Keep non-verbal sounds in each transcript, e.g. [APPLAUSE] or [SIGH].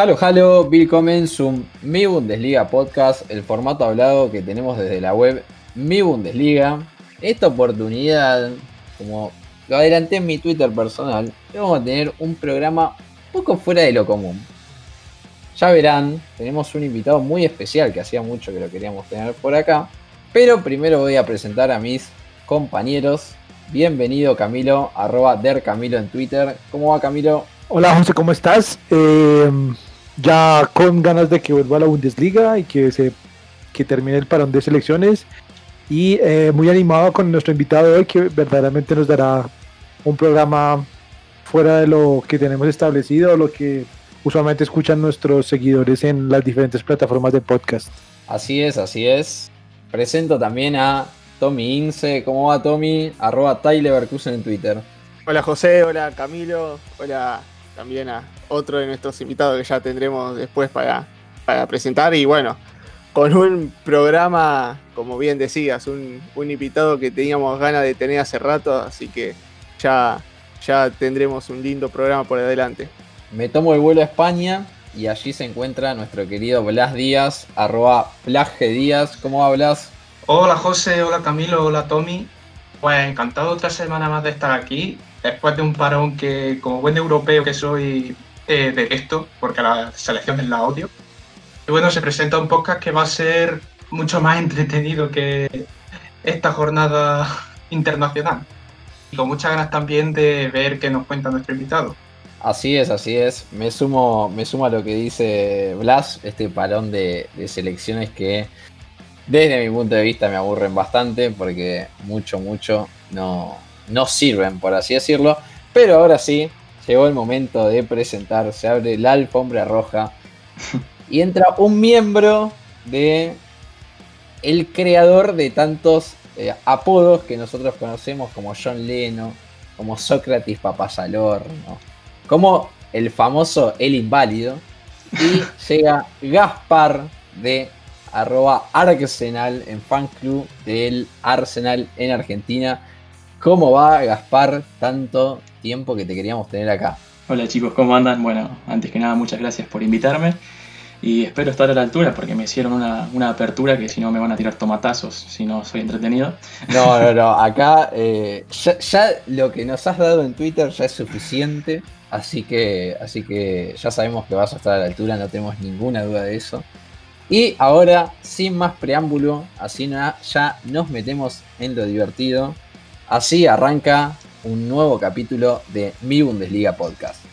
Halo, halo, willkommen zum Mi Bundesliga Podcast, el formato hablado que tenemos desde la web Mi Bundesliga. Esta oportunidad, como lo adelanté en mi Twitter personal, vamos a tener un programa poco fuera de lo común. Ya verán, tenemos un invitado muy especial que hacía mucho que lo queríamos tener por acá. Pero primero voy a presentar a mis compañeros. Bienvenido Camilo, arroba der Camilo en Twitter. ¿Cómo va Camilo? Hola José, ¿cómo estás? Eh, ya con ganas de que vuelva a la Bundesliga y que se que termine el parón de selecciones y eh, muy animado con nuestro invitado hoy que verdaderamente nos dará un programa fuera de lo que tenemos establecido, lo que usualmente escuchan nuestros seguidores en las diferentes plataformas de podcast. Así es, así es. Presento también a Tommy Ince. ¿Cómo va Tommy? Arroba Tyler en Twitter. Hola José, hola Camilo, hola también a otro de nuestros invitados que ya tendremos después para, para presentar. Y bueno, con un programa, como bien decías, un, invitado que teníamos ganas de tener hace rato, así que ya, ya tendremos un lindo programa por adelante. Me tomo el vuelo a España y allí se encuentra nuestro querido Blas Díaz, arroba Plaje Díaz. ¿Cómo hablas? Hola José, hola Camilo, hola Tommy. Pues encantado otra semana más de estar aquí después de un parón que, como buen europeo que soy, eh, detesto, porque la selección es la odio. Y bueno, se presenta un podcast que va a ser mucho más entretenido que esta jornada [LAUGHS] internacional. Y con muchas ganas también de ver qué nos cuenta nuestro invitado. Así es, así es. Me sumo, me sumo a lo que dice Blas, este parón de, de selecciones que desde mi punto de vista me aburren bastante porque mucho, mucho no, no sirven, por así decirlo. Pero ahora sí, llegó el momento de presentar, se abre la alfombra roja y entra un miembro de el creador de tantos eh, apodos que nosotros conocemos como John Leno, como Sócrates Papasalor, como el famoso El Inválido. Y [LAUGHS] llega Gaspar de arroba Arsenal en fan club del Arsenal en Argentina. ¿Cómo va, Gaspar? Tanto tiempo que te queríamos tener acá. Hola chicos, ¿cómo andan? Bueno, antes que nada, muchas gracias por invitarme y espero estar a la altura porque me hicieron una, apertura que si no me van a tirar tomatazos si no soy entretenido. No, no, no, [LAUGHS] acá eh, ya, lo que nos has dado en Twitter ya es suficiente, así que, así que ya sabemos que vas a estar a la altura, no tenemos ninguna duda de eso. Y ahora, sin más preámbulo, así ya nos metemos en lo divertido. Así arranca un nuevo capítulo de Mi Bundesliga Podcast.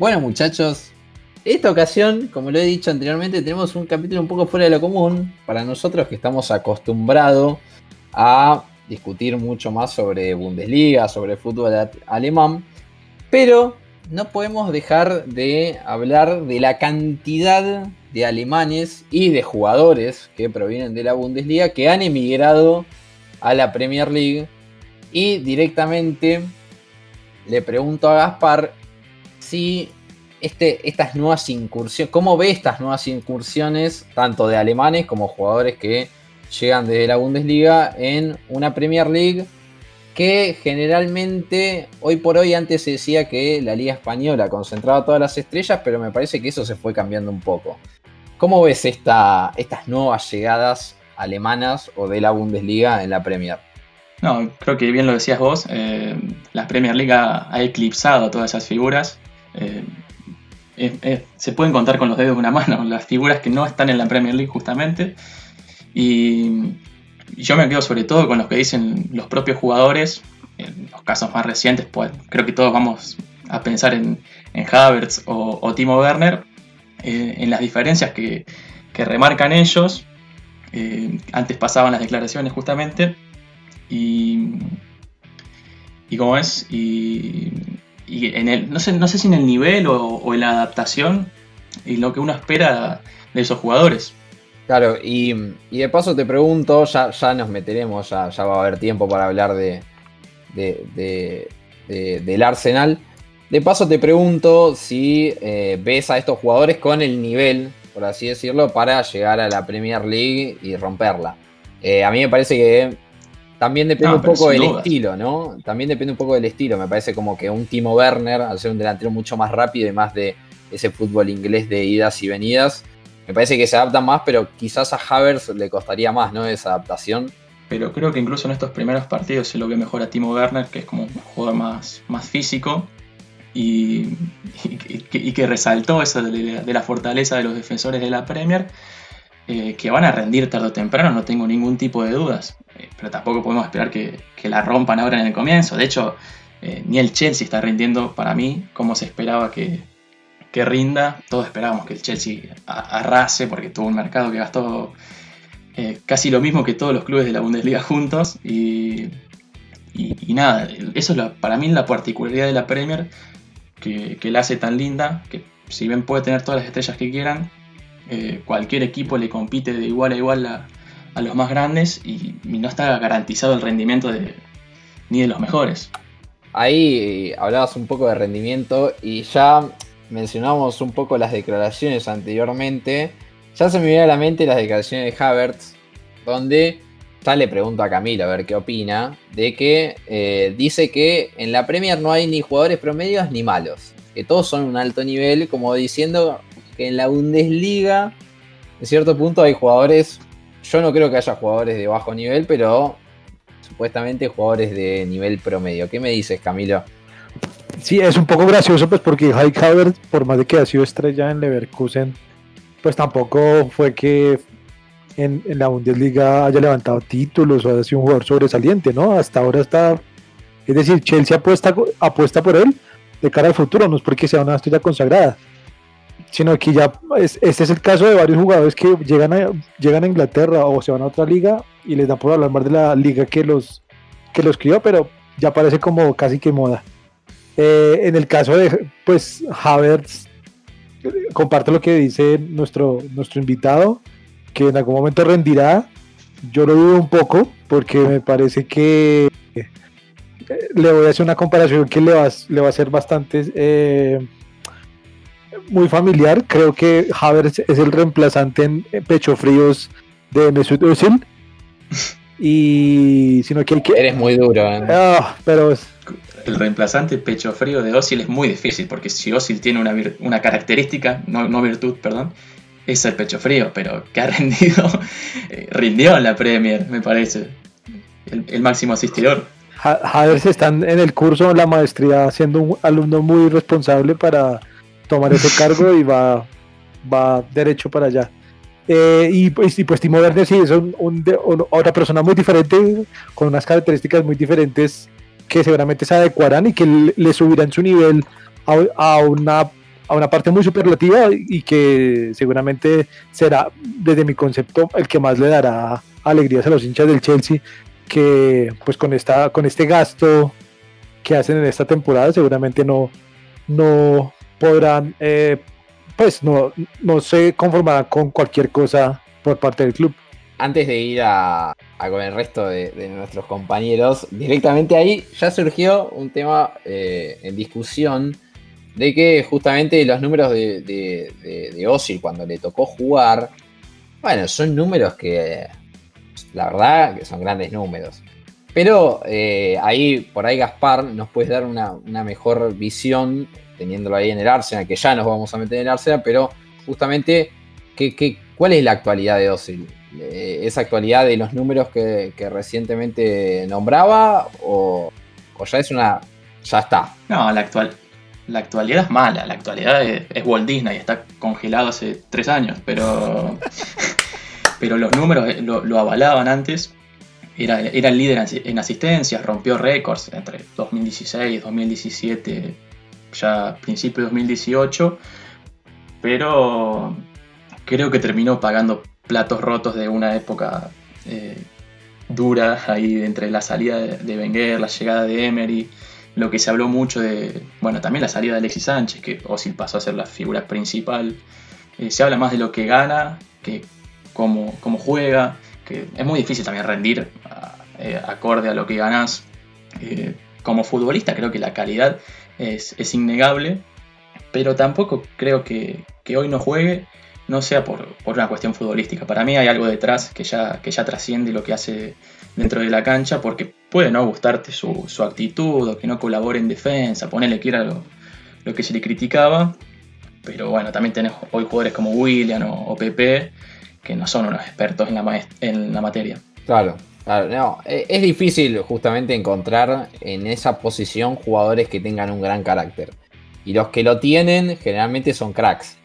Bueno muchachos, esta ocasión, como lo he dicho anteriormente, tenemos un capítulo un poco fuera de lo común para nosotros que estamos acostumbrados a discutir mucho más sobre Bundesliga, sobre fútbol alemán, pero no podemos dejar de hablar de la cantidad de alemanes y de jugadores que provienen de la Bundesliga que han emigrado a la Premier League. Y directamente le pregunto a Gaspar si este, estas nuevas incursiones, cómo ve estas nuevas incursiones, tanto de alemanes como jugadores que llegan desde la Bundesliga en una Premier League que generalmente, hoy por hoy, antes se decía que la Liga Española concentraba todas las estrellas, pero me parece que eso se fue cambiando un poco. ¿Cómo ves esta, estas nuevas llegadas alemanas o de la Bundesliga en la Premier. No, creo que bien lo decías vos, eh, la Premier League ha, eclipsado todas esas figuras. Eh, se pueden contar con los dedos de una [LAUGHS] mano las figuras que no están en la Premier League justamente. Y, yo me quedo sobre todo con los que dicen los propios jugadores, en los casos más recientes, pues creo que todos vamos a pensar en, en Havertz o, Timo Werner, eh, en las diferencias que, remarcan ellos. Eh, antes pasaban las declaraciones justamente. Y, y cómo es, y, en el, no, sé, no sé si en el nivel o, en la adaptación y lo que uno espera de esos jugadores. Claro, y, de paso te pregunto, ya, ya nos meteremos, ya, ya va a haber tiempo para hablar de, del Arsenal. De paso te pregunto si eh, ves a estos jugadores con el nivel, por así decirlo, para llegar a la Premier League y romperla. Eh, a mí me parece que también depende un poco del estilo, ¿no? También depende un poco del estilo. Me parece como que un Timo Werner, al ser un delantero mucho más rápido y más de ese fútbol inglés de idas y venidas, me parece que se adapta más, pero quizás a Havers le costaría más, ¿no? Esa adaptación. Pero creo que incluso en estos primeros partidos se lo ve mejor a Timo Werner, que es como un jugador más, más físico y, que, resaltó eso de, la fortaleza de los defensores de la Premier, eh, que van a rendir tarde o temprano, no tengo ningún tipo de dudas, eh, pero tampoco podemos esperar que, la rompan ahora en el comienzo. De hecho, eh, ni el Chelsea está rindiendo para mí como se esperaba que, rinda. Todos esperábamos que el Chelsea arrase porque tuvo un mercado que gastó casi lo mismo que todos los clubes de la Bundesliga juntos y, nada, eso es para mí la particularidad de la Premier que, la hace tan linda, que si bien puede tener todas las estrellas que quieran, eh, cualquier equipo le compite de igual a igual los más grandes y, no está garantizado el rendimiento de, ni de los mejores. Ahí hablabas un poco de rendimiento y ya mencionamos un poco las declaraciones anteriormente. Ya se me viene a la mente las declaraciones de Havertz, donde ya le pregunto a Camilo a ver qué opina, de que eh, dice que en la Premier no hay ni jugadores promedios ni malos, que todos son un alto nivel, como diciendo que en la Bundesliga, en cierto punto hay jugadores, yo no creo que haya jugadores de bajo nivel, pero supuestamente jugadores de nivel promedio. ¿Qué me dices, Camilo? Sí, es un poco gracioso, pues porque High Havertz, por más de que ha sido estrella en Leverkusen, pues tampoco fue que en, la Bundesliga haya levantado títulos o haya sido un jugador sobresaliente, ¿no? Hasta ahora está, es decir, Chelsea apuesta, apuesta por él de cara al futuro, no es porque sea una estrella consagrada, sino que ya este es el caso de varios jugadores que llegan a, llegan a Inglaterra o se van a otra liga y les da por hablar más de la liga que los, que los crió, pero ya parece como casi que moda. Eh, en el caso de pues Havertz, comparto lo que dice nuestro, nuestro invitado que en algún momento rendirá. Yo lo dudo un poco porque me parece que eh, le voy a hacer una comparación que le va, le va a ser bastante eh, muy familiar. Creo que Havertz es el reemplazante en pecho fríos de Mesut Özil. Y sino que hay que eres muy duro. ¿eh? Pero el reemplazante pecho frío de Özil es muy difícil porque si Özil tiene una, una característica, no, no virtud, perdón, es el pecho frío, pero que ha [LAUGHS] rendido, eh, rindió en la Premier, me parece. El, máximo asistidor. se están en el curso, la maestría, siendo un alumno muy responsable para tomar ese cargo y va, va derecho para allá. Eh, y, pues, y pues Timo Werner sí es otra persona muy diferente, con unas características muy diferentes que seguramente se adecuarán y que le, subirán su nivel a, una a una parte muy superlativa y que seguramente será, desde mi concepto, el que más le dará alegrías a los hinchas del Chelsea, que pues con, esta, con este gasto que hacen en esta temporada seguramente no podrán, eh, pues no, no se conformarán con cualquier cosa por parte del club. Antes de ir a, con el resto de, nuestros compañeros, directamente ahí ya surgió un tema eh, en discusión de que justamente los números de, de, cuando le tocó jugar, bueno, son números que la verdad que son grandes números. Pero eh, ahí, por ahí Gaspar nos puede dar una, mejor visión, teniéndolo ahí en el Arsenal, que ya nos vamos a meter en el Arsenal, pero justamente, ¿qué, cuál es la actualidad de Ozil? eh, esa actualidad de los números que, recientemente nombraba o, ya es una... ya está? No, la, actual, la actualidad es mala, la actualidad es, Walt Disney, está congelado hace tres años, pero, [LAUGHS] pero los números eh, lo, avalaban antes. Era, era, el líder en asistencias, rompió récords entre 2016 y 2017, ya principio de 2018, pero creo que terminó pagando platos rotos de una época eh, dura ahí entre la salida de, Wenger, la llegada de Emery, lo que se habló mucho de, bueno, también la salida de Alexis Sánchez, que Osil pasó a ser la figura principal. Eh, se habla más de lo que gana que cómo, cómo juega, que es muy difícil también rendir eh, acorde a lo que ganas. Como futbolista creo que la calidad es, es innegable, pero tampoco creo que, que hoy no juegue no sea por, una cuestión futbolística. Para mí hay algo detrás que ya, que ya trasciende lo que hace dentro de la cancha, porque puede no gustarte su, actitud o que no colabore en defensa, ponerle que era lo, que se le criticaba, pero bueno, también tenés hoy jugadores como William o, Pepe que no son unos expertos en la, en la materia. Claro, no, e, es difícil justamente encontrar en esa posición jugadores que tengan un gran carácter. Y los que lo tienen generalmente son cracks.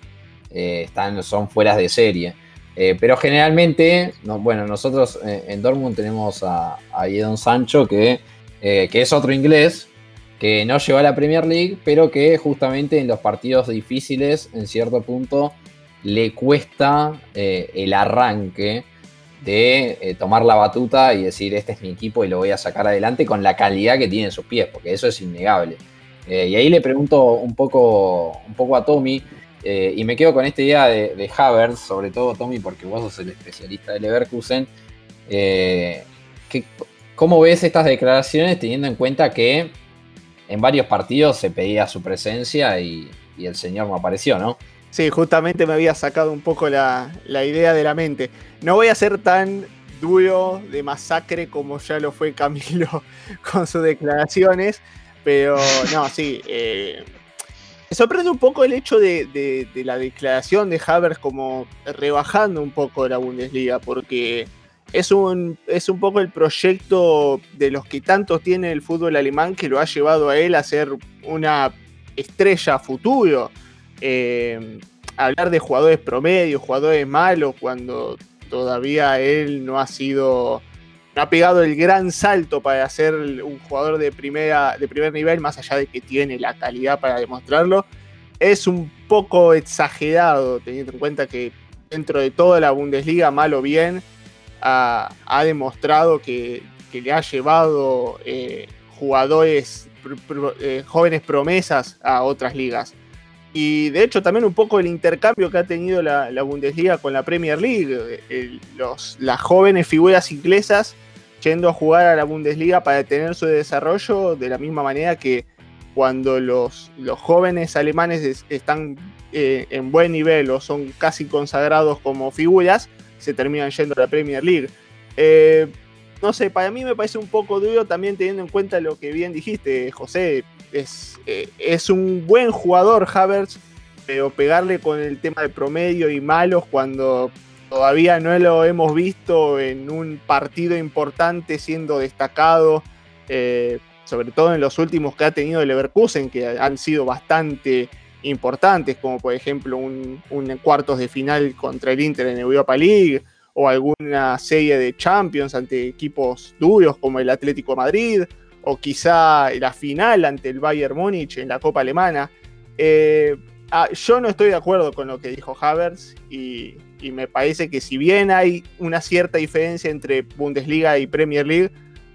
Eh, están, son fueras de serie. Eh, pero generalmente, bueno, nosotros eh, en Dortmund tenemos a, a Sancho, que, que, es otro inglés, que no llegó a la Premier League, pero que justamente en los partidos difíciles, en cierto punto, le cuesta el arranque de tomar la batuta y decir, este es mi equipo y lo voy a sacar adelante con la calidad que tiene en sus pies, porque eso es innegable. y ahí le pregunto un poco, un poco a Tommy, eh, y me quedo con esta idea de, de, Havertz, sobre todo Tommy, porque vos sos el especialista de Leverkusen. Eh, ¿Cómo ves estas declaraciones teniendo en cuenta que en varios partidos se pedía su presencia y, el señor no apareció, ¿no? Sí, justamente me había sacado un poco la, la idea de la mente. No voy a ser tan duro de masacre como ya lo fue Camilo [LAUGHS] con sus declaraciones, pero no, sí. Eh, me sorprende un poco el hecho de, la declaración de Havertz como rebajando un poco la Bundesliga, porque es un, es un poco el proyecto de los que tanto tiene el fútbol alemán que lo ha llevado a él a ser una estrella futuro. Eh, hablar de jugadores promedio, jugadores malos, cuando todavía él no ha sido no ha pegado el gran salto para ser un jugador de, primera, de primer nivel, más allá de que tiene la calidad para demostrarlo. Es un poco exagerado, teniendo en cuenta que dentro de toda la Bundesliga, mal o bien, ha, demostrado que, le ha llevado eh, jugadores, eh, jóvenes promesas a otras ligas. Y de hecho también un poco el intercambio que ha tenido la, Bundesliga con la Premier League. los, las jóvenes figuras inglesas yendo a jugar a la Bundesliga para tener su desarrollo de la misma manera que cuando los, los jóvenes alemanes están eh, en buen nivel o son casi consagrados como figuras, se terminan yendo a la Premier League. Eh, no sé, para mí me parece un poco duro también teniendo en cuenta lo que bien dijiste, José. Es, eh, es un buen jugador Havertz, pero pegarle con el tema de promedio y malos cuando Todavía no lo hemos visto en un partido importante siendo destacado, eh, sobre todo en los últimos que ha tenido el Leverkusen, que han sido bastante importantes, como por ejemplo un, cuartos de final contra el Inter en Europa League, o alguna serie de Champions ante equipos duros como el Atlético Madrid, o quizá la final ante el Bayern Múnich en la Copa Alemana. Eh, ah, yo no estoy de acuerdo con lo que dijo Havertz y y me parece que si bien hay una cierta diferencia entre Bundesliga y Premier League,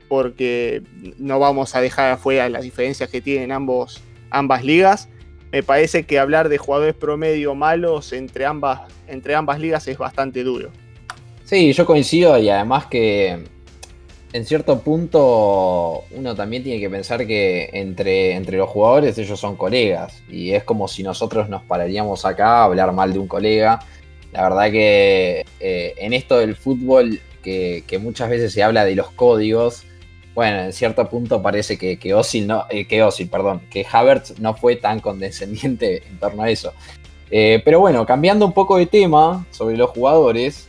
porque no vamos a dejar afuera las diferencias que tienen ambos, ambas ligas, me parece que hablar de jugadores promedio malos entre ambas, entre ambas ligas es bastante duro. Sí, yo coincido y además que en cierto punto uno también tiene que pensar que entre, entre los jugadores ellos son colegas y es como si nosotros nos pararíamos acá a hablar mal de un colega la verdad que eh, en esto del fútbol, que, muchas veces se habla de los códigos, bueno, en cierto punto parece que, que Osil no, eh, que Osil, perdón, que Havertz no fue tan condescendiente [LAUGHS] en torno a eso. Eh, pero bueno, cambiando un poco de tema sobre los jugadores,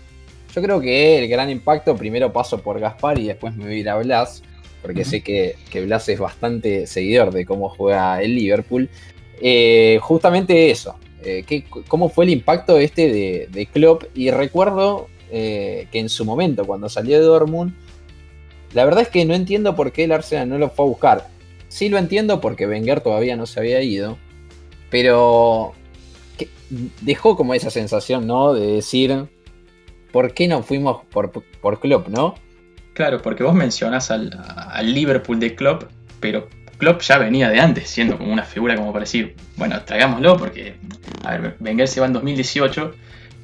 Yo creo que el gran impacto, primero paso por Gaspar y después me voy a ir a Blas, porque sé que, que, Blas es bastante seguidor de cómo juega el Liverpool. Eh, justamente eso, eh, ¿cómo fue el impacto este de, de Klopp? Y recuerdo eh, que en su momento, cuando salió de Dortmund, la verdad es que no entiendo por qué el Arsenal no lo fue a buscar. Sí lo entiendo porque Wenger todavía no se había ido, pero dejó como esa sensación, ¿no? De decir, ¿por qué no fuimos por, por Klopp, no? Claro, porque vos mencionás al, Liverpool de Klopp, pero Klopp ya venía de antes, siendo como una figura como para decir, bueno, traigámoslo porque, a ver, Wenger se va en 2018,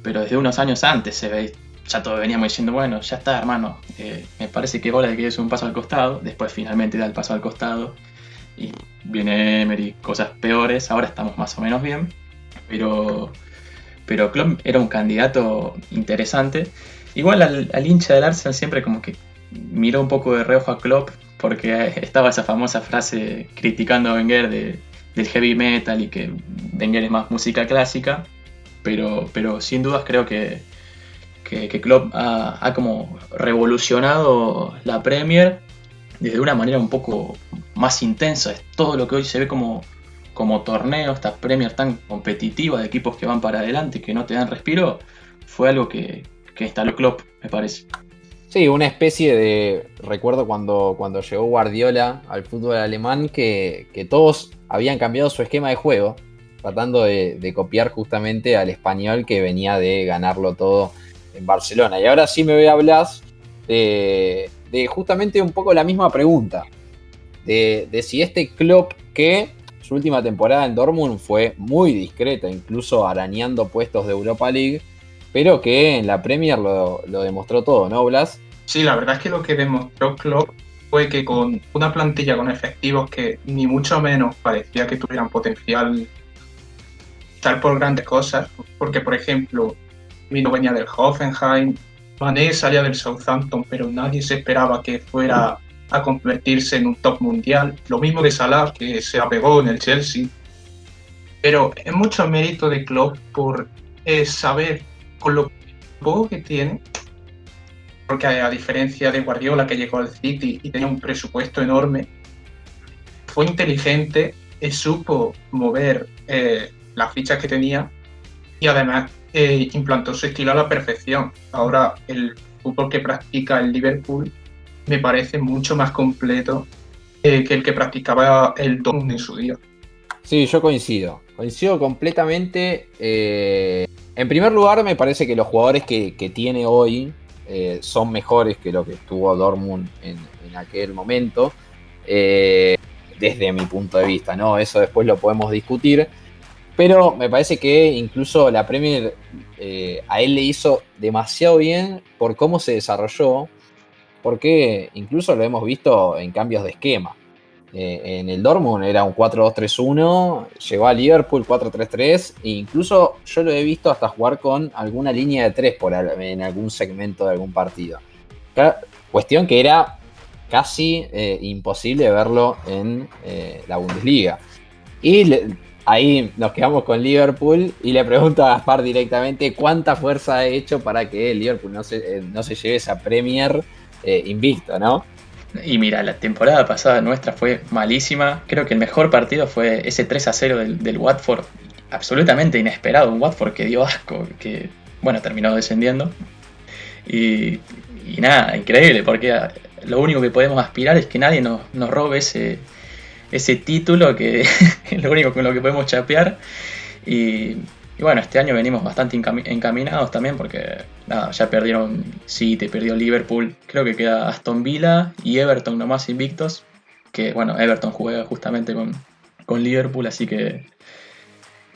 pero desde unos años antes se ve, ya todos veníamos diciendo, bueno, ya está, hermano, eh, me parece que es hora de que des un paso al costado, después finalmente da el paso al costado y viene Emery, cosas peores, ahora estamos más o menos bien, pero, pero Klopp era un candidato interesante. Igual al, hincha del Arsenal siempre como que miró un poco de reojo a Klopp porque [LAUGHS] estaba esa famosa frase criticando a Wenger del heavy metal y que Wenger es más música clásica, pero, pero sin dudas creo que, que, Klopp ha, como revolucionado la Premier desde una manera un poco más intensa. Es todo lo que hoy se ve como, como torneo, esta Premier tan competitiva de equipos que van para adelante, que no te dan respiro, fue algo que, que instaló Klopp, me parece. Sí, una especie de. Recuerdo cuando, cuando llegó Guardiola al fútbol alemán que, todos habían cambiado su esquema de juego, tratando de, copiar justamente al español que venía de ganarlo todo en Barcelona. Y ahora sí me voy a hablar de, de justamente un poco la misma pregunta. De, de, si este club que su última temporada en Dortmund fue muy discreta, incluso arañando puestos de Europa League, pero que en la Premier lo, demostró todo, ¿no, Blas? Sí, la verdad es que lo que demostró Klopp fue que con una plantilla con efectivos que ni mucho menos parecía que tuvieran potencial estar por grandes cosas, porque por ejemplo, Mino venía del Hoffenheim, Mané salía del Southampton, pero nadie se esperaba que fuera a convertirse en un top mundial. Lo mismo de Salah, que se apegó en el Chelsea. Pero es mucho mérito de Klopp por eh, saber con lo poco que tiene, porque a, diferencia de Guardiola que llegó al City y tenía un presupuesto enorme, fue inteligente y supo mover eh, las fichas que tenía y además eh, implantó su estilo a la perfección. Ahora el fútbol que practica el Liverpool me parece mucho más completo eh, que el que practicaba el Dortmund en su día. Sí, yo coincido. Coincido completamente. En primer lugar, me parece que los jugadores que, tiene hoy eh, son mejores que lo que estuvo Dortmund en, aquel momento, eh, desde mi punto de vista, ¿no? Eso después lo podemos discutir. Pero me parece que incluso la Premier eh, a él le hizo demasiado bien por cómo se desarrolló, porque incluso lo hemos visto en cambios de esquema. Eh, en el Dortmund era un 4-2-3-1, llegó a Liverpool 4-3-3 e incluso yo lo he visto hasta jugar con alguna línea de 3 por en algún segmento de algún partido. Cuestión que era casi eh, imposible verlo en eh, la Bundesliga. Y ahí nos quedamos con Liverpool y le pregunto a Gaspar directamente cuánta fuerza ha hecho para que Liverpool no se, no se lleve esa Premier invicto, ¿no? Y mira, la temporada pasada nuestra fue malísima. Creo que el mejor partido fue ese 3 a 0 del, Watford. Absolutamente inesperado. Un Watford que dio asco, que bueno, terminó descendiendo. Y, nada, increíble, porque lo único que podemos aspirar es que nadie nos, nos robe ese, ese título, que [LAUGHS] es lo único con lo que podemos chapear. Y, y bueno, este año venimos bastante encaminados también porque nada, ya perdieron City, perdió Liverpool, creo que queda Aston Villa y Everton nomás invictos, que bueno, Everton juega justamente con, con Liverpool, así que,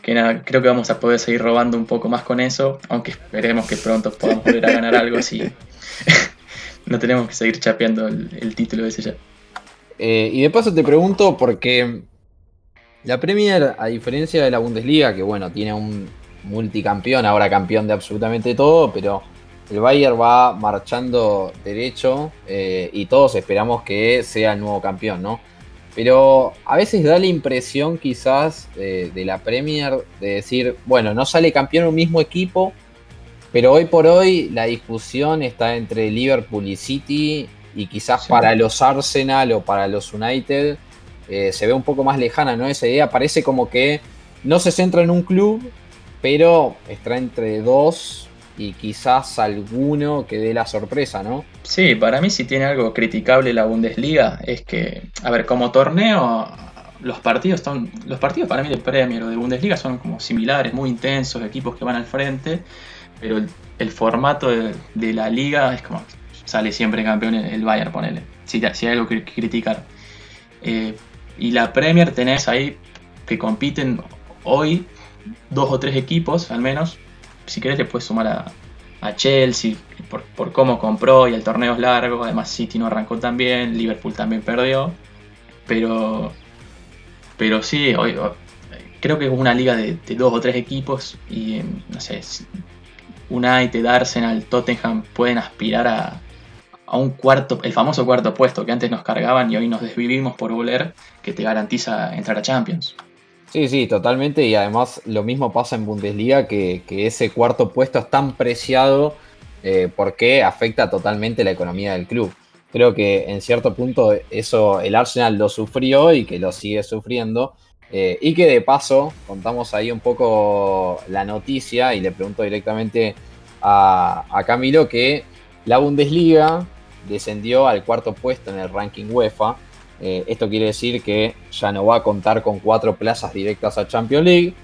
que nada, creo que vamos a poder seguir robando un poco más con eso, aunque esperemos que pronto podamos volver a [LAUGHS] ganar algo así. [LAUGHS] no tenemos que seguir chapeando el, título de ese ya. Eh, y de paso te pregunto, porque la Premier, a diferencia de la Bundesliga, que bueno, tiene un multicampeón, ahora campeón de absolutamente todo, pero el Bayern va marchando derecho eh, y todos esperamos que sea el nuevo campeón, ¿no? Pero a veces da la impresión quizás de la Premier de decir, bueno, no sale campeón un mismo equipo, Pero hoy por hoy la discusión está entre Liverpool y City y quizás para los Arsenal o para los United eh, se ve un poco más lejana, ¿no? Esa idea parece como que no se centra en un club, pero está entre dos y quizás alguno que dé la sorpresa, ¿no? Sí, para mí si tiene algo criticable la Bundesliga es que, a ver, como torneo, los partidos son, los partidos para mí de Premier o de Bundesliga son como similares, muy intensos, equipos que van al frente, pero el, formato de, la liga es como sale siempre campeón el Bayern, ponele, si, si hay algo que criticar. Eh, y la Premier tenés ahí que compiten hoy dos o tres equipos al menos si querés le puedes sumar a, Chelsea por, cómo compró y el torneo es largo. Además City no arrancó tan bien, Liverpool también perdió. Pero, pero sí, hoy, creo que es una liga de, dos o tres equipos y no sé, United, Arsenal, Tottenham pueden aspirar a, a un cuarto, el famoso cuarto puesto que antes nos cargaban y hoy nos desvivimos por volver, que te garantiza entrar a Champions. Sí, sí, totalmente. Y además lo mismo pasa en Bundesliga, que, ese cuarto puesto es tan preciado eh, porque afecta totalmente la economía del club. Creo que en cierto punto eso el Arsenal lo sufrió y que lo sigue sufriendo. Eh, y que de paso contamos ahí un poco la noticia y le pregunto directamente a, a Camilo que la Bundesliga descendió al cuarto puesto en el ranking UEFA eh, esto quiere decir que ya no va a contar con cuatro plazas directas a Champions League.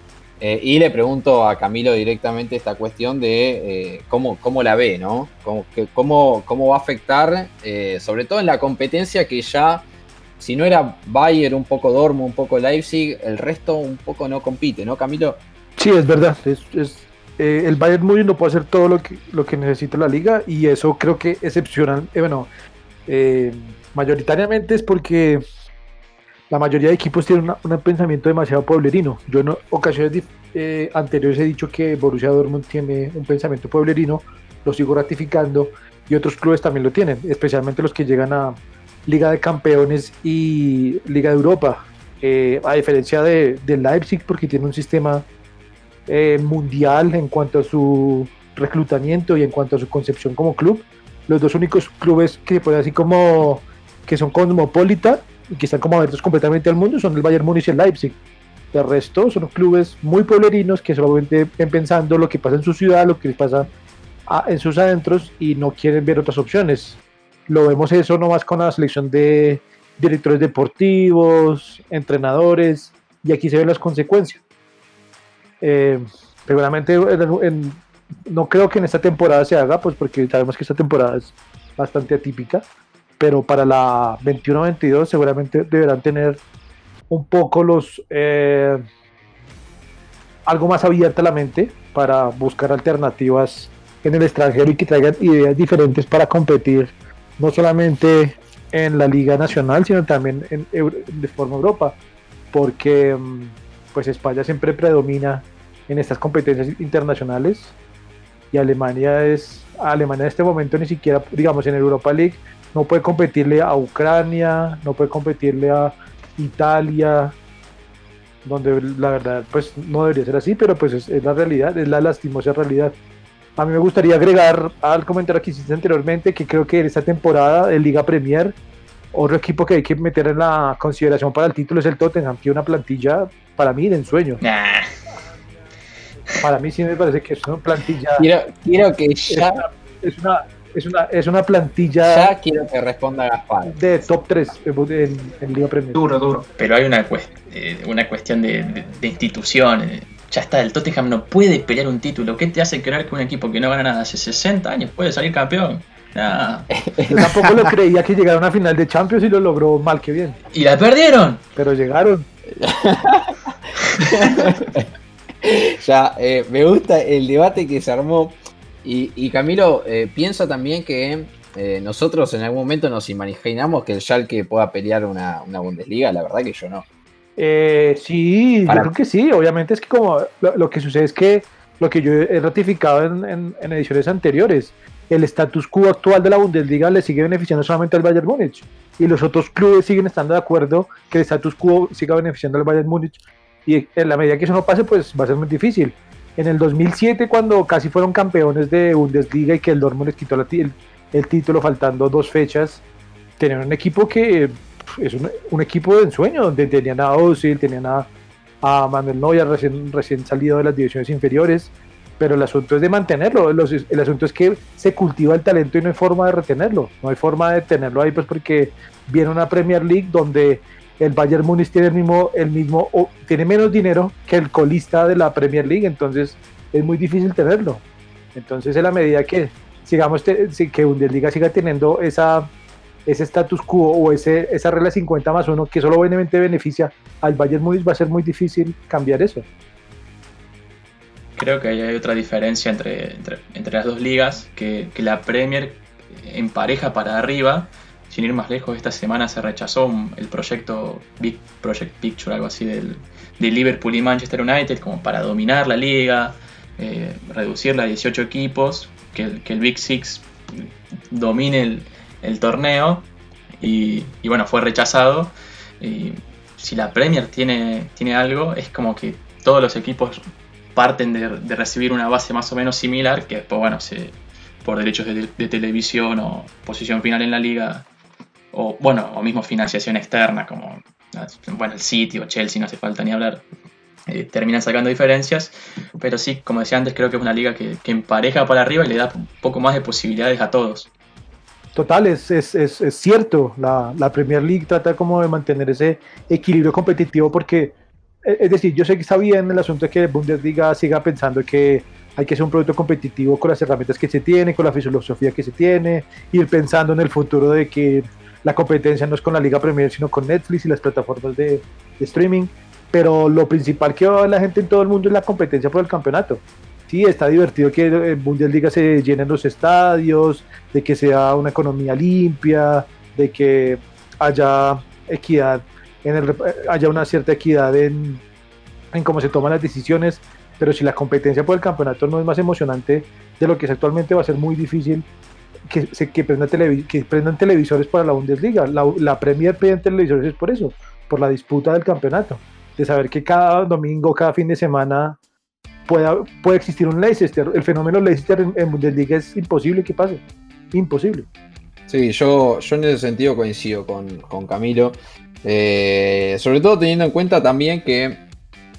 Eh, y le pregunto a Camilo directamente esta cuestión de eh, cómo, cómo, la ve, ¿no? Cómo, cómo, cómo va a afectar, sobre todo en la competencia que ya, si no era Bayern, un poco Dortmund, un poco Leipzig, el resto un poco no compite, ¿no, Camilo? Sí, es verdad. Es, el Bayern muy no puede hacer todo lo que, necesita la liga y eso creo que excepcional, bueno, mayoritariamente es porque la mayoría de equipos tienen un pensamiento demasiado pueblerino. Yo en ocasiones eh, anteriores he dicho que Borussia Dortmund tiene un pensamiento pueblerino, lo sigo ratificando y otros clubes también lo tienen, especialmente los que llegan a Liga de Campeones y Liga de Europa. Eh, a diferencia de, Leipzig, porque tiene un sistema eh, mundial en cuanto a su reclutamiento y en cuanto a su concepción como club. Los dos únicos clubes que pueden así como que son cosmopolita y que están como abiertos completamente al mundo son el Bayern Múnich y el Leipzig. De resto son clubes muy pueblerinos que solamente ven pensando lo que pasa en su ciudad, lo que les pasa en sus adentros y no quieren ver otras opciones. Lo vemos eso nomás con la selección de directores deportivos, entrenadores, y aquí se ven las consecuencias. Eh, seguramente no creo que en esta temporada se haga, pues porque sabemos que esta temporada es bastante atípica, pero para la 21-22 seguramente deberán tener un poco los eh, algo más abierta la mente para buscar alternativas en el extranjero y que traigan ideas diferentes para competir no solamente en la liga nacional sino también en, de forma Europa porque mm, pues España siempre predomina en estas competencias internacionales y Alemania es Alemania en este momento ni siquiera digamos en Europa League no puede competirle a Ucrania, no puede competirle a Italia, donde la verdad pues no debería ser así, pero pues es, la realidad, es la lastimosa realidad. A mí me gustaría agregar al comentario que hiciste anteriormente que creo que en esta temporada de Liga Premier, otro equipo que hay que meter en la consideración para el título es el Tottenham, que una plantilla para mí de ensueño. Para mí sí me parece que es una plantilla. Quiero, que ya. es una es una, es una plantilla. Ya quiero que responda Gaspar. De top 3 en, en Liga Premier. Duro, duro. Pero hay una, eh, una cuestión de, institución. Eh, ya está, el Tottenham no puede pelear un título. ¿Qué te hace creer que un equipo que no gana nada hace 60 años puede salir campeón? Yo tampoco lo creía que llegara a una final de Champions y lo logró mal que bien. ¿Y la perdieron? Pero llegaron. [LAUGHS] ya, eh, me gusta el debate que se armó. Y, Camilo, eh, pienso también que eh, nosotros en algún momento nos imaginamos que el Schalke pueda pelear una, Bundesliga, la verdad que yo no. Eh, sí, yo creo que sí, obviamente es que como lo, que sucede es que lo que yo he ratificado en, ediciones anteriores, el status quo actual de la Bundesliga le sigue beneficiando solamente al Bayern Múnich. Y los otros clubes siguen estando de acuerdo que el status quo siga beneficiando al Bayern Múnich. Y en la medida que eso no pase pues va a ser muy difícil. En el 2007 cuando casi fueron campeones de Bundesliga y que el Dortmund les quitó el, título faltando dos fechas, tenían un equipo que es un, equipo de ensueño, donde tenían a Ozil, tenían a, a Manuel Neuer recién, recién salido de las divisiones inferiores, pero el asunto es de mantenerlo, el asunto es que se cultiva el talento y no hay forma de retenerlo, no hay forma de tenerlo ahí pues porque viene una Premier League donde el Bayern Munich tiene el mismo, el mismo o tiene menos dinero que el colista de la Premier League, entonces es muy difícil tenerlo. Entonces, en la medida que sigamos que Bundesliga siga teniendo esa ese status quo o ese, esa regla 50 más 1 que solo beneficia al Bayern Munich, va a ser muy difícil cambiar eso. Creo que hay otra diferencia entre, entre, las dos ligas, que, que la Premier empareja para arriba sin ir más lejos, esta semana se rechazó el proyecto Big Project Picture, algo así, del, de Liverpool y Manchester United, como para dominar la liga, eh, reducirla a 18 equipos, que, el Big Six domine el, torneo, y, bueno, fue rechazado. Y si la Premier tiene, tiene algo, es como que todos los equipos parten de, recibir una base más o menos similar, que después, bueno, se, por derechos de, televisión o posición final en la liga o bueno, o mismo financiación externa, como bueno, el City o Chelsea, no hace falta ni hablar, eh, terminan sacando diferencias, pero sí, como decía antes, creo que es una liga que, empareja para arriba y le da un poco más de posibilidades a todos. Total, es, es, es, cierto, la, la, Premier League trata como de mantener ese equilibrio competitivo porque, es decir, yo sé que está bien el asunto de que Bundesliga siga pensando que hay que ser un producto competitivo con las herramientas que se tiene, con la filosofía que se tiene, ir pensando en el futuro de que la competencia no es con la Liga Premier, sino con Netflix y las plataformas de, streaming. Pero lo principal que va a la gente en todo el mundo es la competencia por el campeonato. Sí, está divertido que en Bundesliga se llenen los estadios, de que sea una economía limpia, de que haya equidad, en el, haya una cierta equidad en, en cómo se toman las decisiones. Pero si la competencia por el campeonato no es más emocionante de lo que es actualmente, va a ser muy difícil que, se, que, prendan que prendan televisores para la Bundesliga. La, la Premier prende televisores es por eso, por la disputa del campeonato. De saber que cada domingo, cada fin de semana pueda, puede existir un Leicester. El fenómeno Leicester en, Bundesliga es imposible que pase. Imposible. Sí, yo, yo en ese sentido coincido con, con Camilo. Eh, sobre todo teniendo en cuenta también que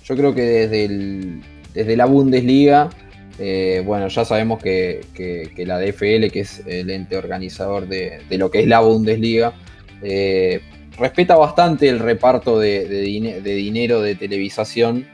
yo creo que desde, el, desde la Bundesliga eh, bueno, ya sabemos que, la DFL, que es el ente organizador de, lo que es la Bundesliga, eh, respeta bastante el reparto de, dinero de televisación,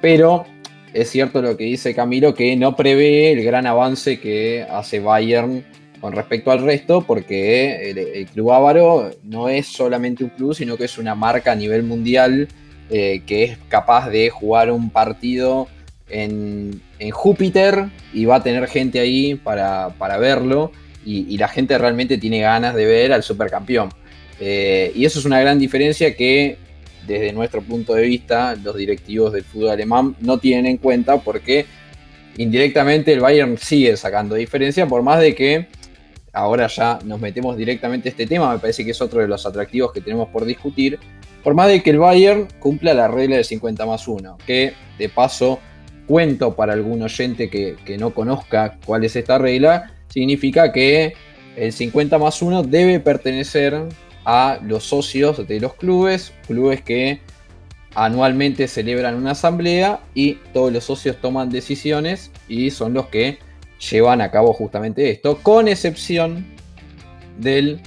pero es cierto lo que dice Camilo, que no prevé el gran avance que hace Bayern con respecto al resto, porque el, club ávaro no es solamente un club, sino que es una marca a nivel mundial que es capaz de jugar un partido en, Júpiter y va a tener gente ahí para, verlo y, la gente realmente tiene ganas de ver al supercampeón. Eh, y eso es una gran diferencia que desde nuestro punto de vista los directivos del fútbol alemán no tienen en cuenta porque indirectamente el Bayern sigue sacando diferencia por más de que ahora ya nos metemos directamente a este tema, me parece que es otro de los atractivos que tenemos por discutir, por más de que el Bayern cumpla la regla de 50 más 1, que de paso cuento para algún oyente que, no conozca cuál es esta regla, significa que el 50 más 1 debe pertenecer a los socios de los clubes, clubes que anualmente celebran una asamblea y todos los socios toman decisiones y son los que llevan a cabo justamente esto, con excepción del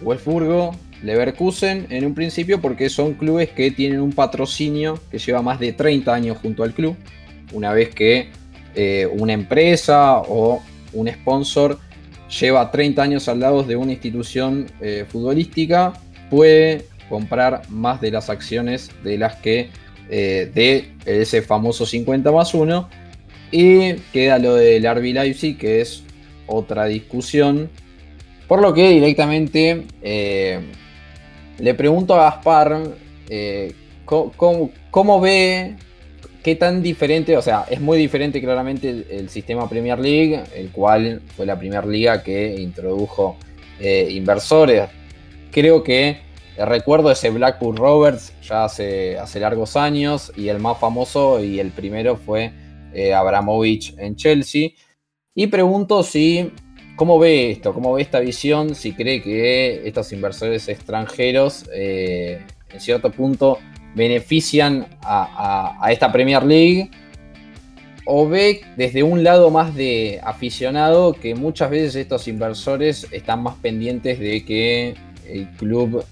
Wolfsburgo, Leverkusen en un principio porque son clubes que tienen un patrocinio que lleva más de 30 años junto al club una vez que eh, una empresa o un sponsor lleva 30 años al lado de una institución eh, futbolística, puede comprar más de las acciones de las que eh, de ese famoso 50 más 1. Y queda lo del RB Leipzig, que es otra discusión. Por lo que directamente le pregunto a Gaspar cómo ve ¿Qué tan diferente? O sea, es muy diferente claramente el, sistema Premier League, el cual fue la primera liga que introdujo eh, inversores. Creo que recuerdo ese Blackpool Roberts ya hace, hace largos años y el más famoso y el primero fue eh, Abramovich en Chelsea. Y pregunto si, ¿cómo ve esto? ¿Cómo ve esta visión? Si cree que estos inversores extranjeros, eh, en cierto punto, benefician a, esta Premier League o ve desde un lado más de aficionado que muchas veces estos inversores están más pendientes de que el club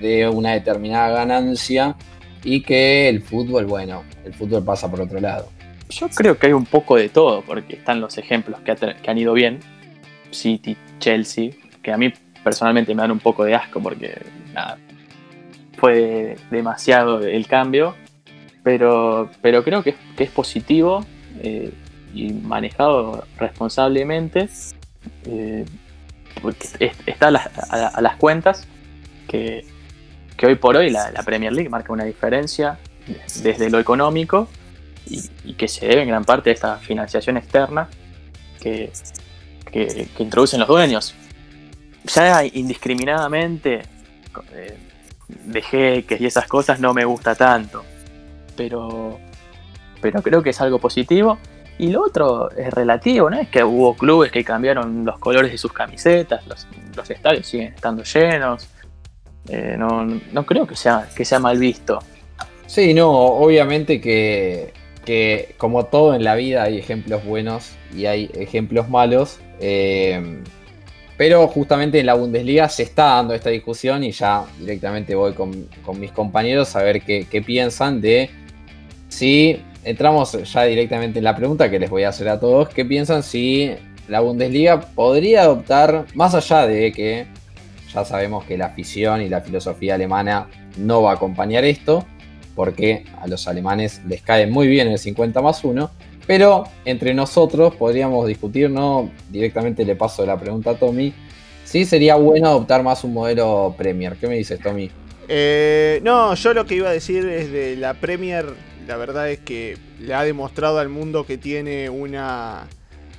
dé una determinada ganancia y que el fútbol, bueno, el fútbol pasa por otro lado. Yo creo que hay un poco de todo, porque están los ejemplos que, han ido bien, City, Chelsea, que a mí personalmente me dan un poco de asco porque nada, fue demasiado el cambio, pero, pero creo que es, positivo eh, y manejado responsablemente. Eh, está a las, cuentas que, hoy por hoy la, Premier League marca una diferencia desde lo económico y, que se debe en gran parte a esta financiación externa que, que, introducen los dueños. Ya indiscriminadamente, eh, de jeques y esas cosas no me gusta tanto. Pero, pero creo que es algo positivo. Y lo otro es relativo, ¿no? Es que hubo clubes que cambiaron los colores de sus camisetas, los, estadios siguen estando llenos. Eh, no, creo que sea, que sea mal visto. Sí, no, obviamente que, que como todo en la vida hay ejemplos buenos y hay ejemplos malos. Eh, pero justamente en la Bundesliga se está dando esta discusión y ya directamente voy con, mis compañeros a ver qué, piensan de si entramos ya directamente en la pregunta que les voy a hacer a todos, qué piensan si la Bundesliga podría adoptar, más allá de que ya sabemos que la afición y la filosofía alemana no va a acompañar esto, porque a los alemanes les cae muy bien el 50 más 1, pero entre nosotros podríamos discutir, no directamente le paso la pregunta a Tommy, si sería bueno adoptar más un modelo Premier. ¿Qué me dices, Tommy? Eh, no, yo lo que iba a decir es de la Premier, la verdad es que le ha demostrado al mundo que tiene una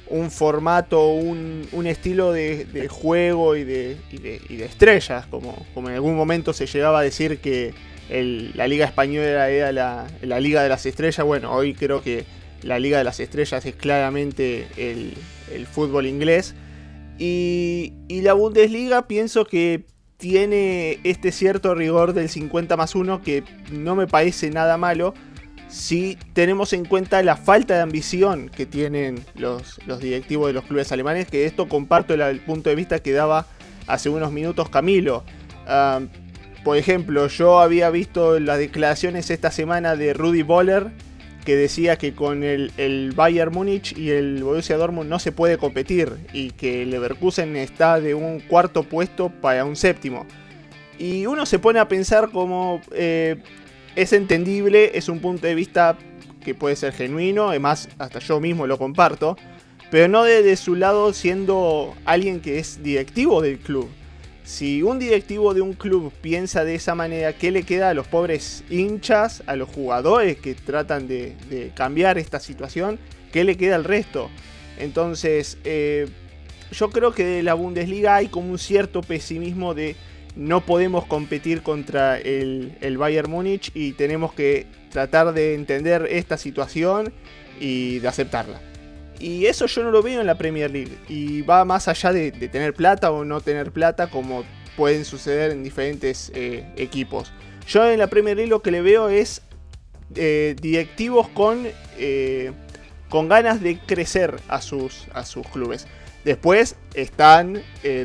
un formato, un, estilo de, juego y de, estrellas, como, como en algún momento se llegaba a decir que la Liga Española era la, Liga de las Estrellas. Bueno, hoy creo que la Liga de las Estrellas es claramente el, fútbol inglés. Y, la Bundesliga pienso que tiene este cierto rigor del 50 más 1 que no me parece nada malo si tenemos en cuenta la falta de ambición que tienen los, directivos de los clubes alemanes, que esto comparto el, punto de vista que daba hace unos minutos Camilo. Ah, por ejemplo, yo había visto las declaraciones esta semana de Rudy Boller, que decía que con el, Bayern Múnich y el Borussia Dortmund no se puede competir y que el Leverkusen está de un cuarto puesto para un séptimo. Y uno se pone a pensar como eh, es entendible, es un punto de vista que puede ser genuino, además hasta yo mismo lo comparto, pero no desde su lado siendo alguien que es directivo del club. Si un directivo de un club piensa de esa manera, ¿qué le queda a los pobres hinchas, a los jugadores que tratan de, cambiar esta situación? ¿Qué le queda al resto? Entonces, eh, yo creo que de la Bundesliga hay como un cierto pesimismo de no podemos competir contra el, el Bayern Múnich y tenemos que tratar de entender esta situación y de aceptarla. Y eso yo no lo veo en la Premier League. Y va más allá de, tener plata o no tener plata, como pueden suceder en diferentes eh, equipos. Yo en la Premier League lo que le veo es eh, directivos con, eh, con ganas de crecer a sus, a sus clubes. Después están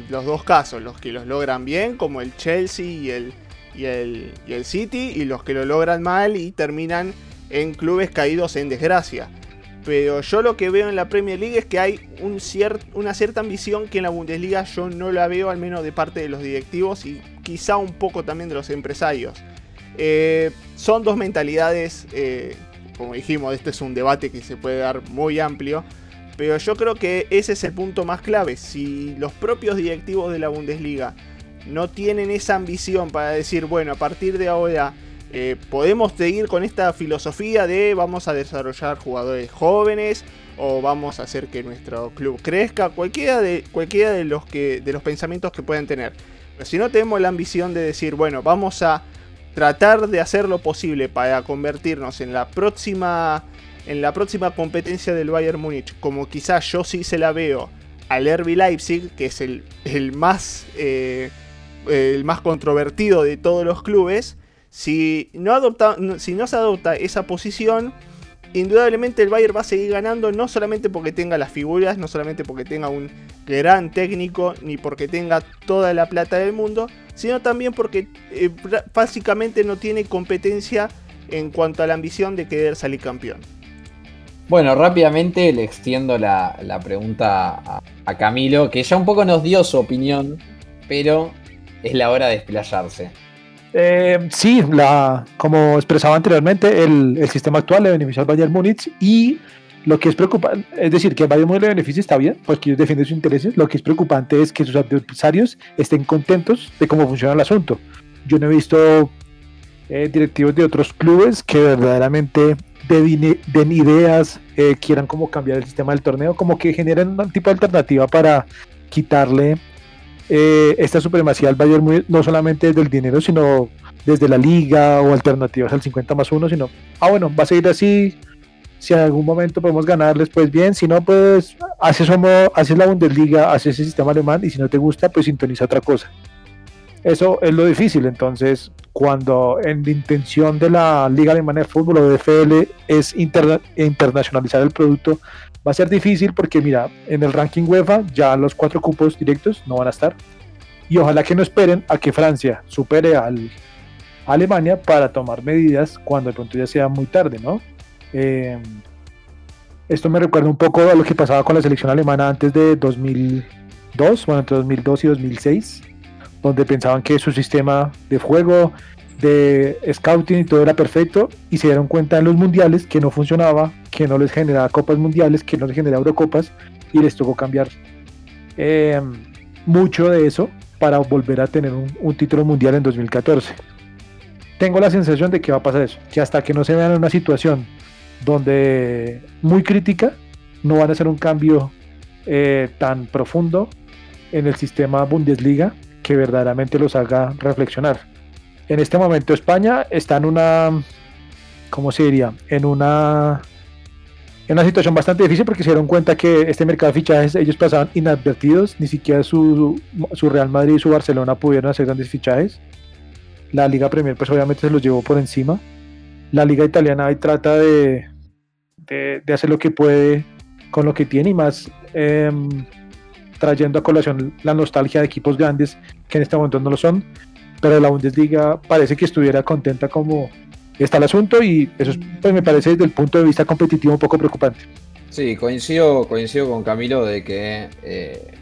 los dos casos, los que los logran bien, como el Chelsea y el, y el, y el City, y los que lo logran mal y terminan en clubes caídos en desgracia. Pero yo lo que veo en la Premier League es que hay un una cierta ambición que en la Bundesliga yo no la veo, al menos de parte de los directivos y quizá un poco también de los empresarios. Eh, son dos mentalidades, eh, como dijimos, este es un debate que se puede dar muy amplio. Pero yo creo que ese es el punto más clave. Si los propios directivos de la Bundesliga no tienen esa ambición para decir, bueno, a partir de ahora eh, podemos seguir con esta filosofía de vamos a desarrollar jugadores jóvenes o vamos a hacer que nuestro club crezca, cualquiera de, cualquiera de, los, que, de los pensamientos que puedan tener. Pero si no tenemos la ambición de decir, bueno, vamos a tratar de hacer lo posible para convertirnos en la próxima en la próxima competencia del Bayern Múnich, como quizás yo sí se la veo al RB Leipzig, que es el, más, eh, el más controvertido de todos los clubes, si no, adopta, si no se adopta esa posición, indudablemente el Bayern va a seguir ganando, no solamente porque tenga las figuras, no solamente porque tenga un gran técnico, ni porque tenga toda la plata del mundo, sino también porque eh, básicamente no tiene competencia en cuanto a la ambición de querer salir campeón. Bueno, rápidamente le extiendo la, pregunta a, Camilo, que ya un poco nos dio su opinión, pero es la hora de explayarse. Eh, sí, como expresaba anteriormente, el, sistema actual le beneficia al Bayern Múnich y lo que es preocupante, es decir, que el Bayern Múnich le beneficia está bien, pues ellos defienden sus intereses. Lo que es preocupante es que sus adversarios estén contentos de cómo funciona el asunto. Yo no he visto eh, directivos de otros clubes que verdaderamente den, ideas, eh, quieran como cambiar el sistema del torneo, como que generen un tipo de alternativa para quitarle eh, esta supremacía al Bayern no solamente desde el dinero, sino desde la liga o alternativas al 50 más 1, sino, ah bueno, va a seguir así, si en algún momento podemos ganarles, pues bien, si no, pues haces, haces la Bundesliga, haces ese sistema alemán y si no te gusta, pues sintoniza otra cosa. Eso es lo difícil, entonces cuando en la intención de la Liga Alemana de Fútbol o de FL es internacionalizar el producto, va a ser difícil porque mira, en el ranking UEFA ya los cuatro cupos directos no van a estar. Y ojalá que no esperen a que Francia supere a Alemania para tomar medidas cuando de pronto ya sea muy tarde, ¿no? Eh, esto me recuerda un poco a lo que pasaba con la selección alemana antes de 2002, bueno, entre 2002 y 2006 donde pensaban que su sistema de juego, de scouting y todo era perfecto y se dieron cuenta en los mundiales que no funcionaba, que no les generaba copas mundiales, que no les generaba eurocopas y les tocó cambiar eh, mucho de eso para volver a tener un, título mundial en 2014. Tengo la sensación de que va a pasar eso, que hasta que no se vean en una situación donde muy crítica, no van a hacer un cambio eh, tan profundo en el sistema Bundesliga que verdaderamente los haga reflexionar. En este momento España está en una, ¿cómo se diría? En una, en una situación bastante difícil porque se dieron cuenta que este mercado de fichajes ellos pasaban inadvertidos, ni siquiera su, su Real Madrid y su Barcelona pudieron hacer grandes fichajes. La Liga Premier pues obviamente se los llevó por encima. La Liga Italiana ahí trata de, de, hacer lo que puede con lo que tiene y más em, trayendo a colación la nostalgia de equipos grandes que en este momento no lo son, pero la Bundesliga parece que estuviera contenta como está el asunto y eso pues, me parece desde el punto de vista competitivo un poco preocupante. Sí, coincido, coincido con Camilo de que eh,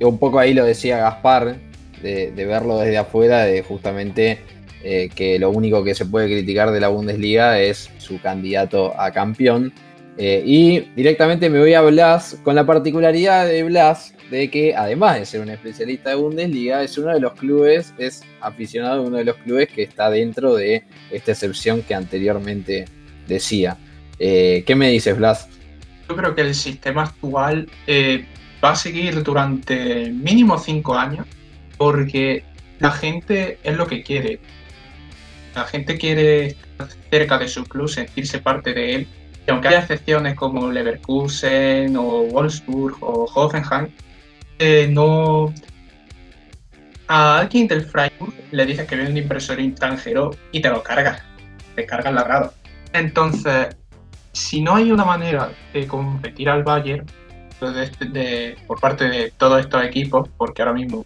un poco ahí lo decía Gaspar, de, verlo desde afuera, de justamente eh, que lo único que se puede criticar de la Bundesliga es su candidato a campeón. Eh, y directamente me voy a Blas, con la particularidad de Blas de que además de ser un especialista de Bundesliga, es uno de los clubes, es aficionado de uno de los clubes que está dentro de esta excepción que anteriormente decía. Eh, ¿Qué me dices, Blas? Yo creo que el sistema actual eh, va a seguir durante mínimo cinco años, porque la gente es lo que quiere. La gente quiere estar cerca de su club, sentirse parte de él. Y aunque haya excepciones como Leverkusen o Wolfsburg o Hoffenheim, eh, no. A alguien del Freiburg le dices que viene un impresor extranjero y te lo cargas. Te cargas la rada. Entonces, si no hay una manera de competir al Bayern por parte de todos estos equipos, porque ahora mismo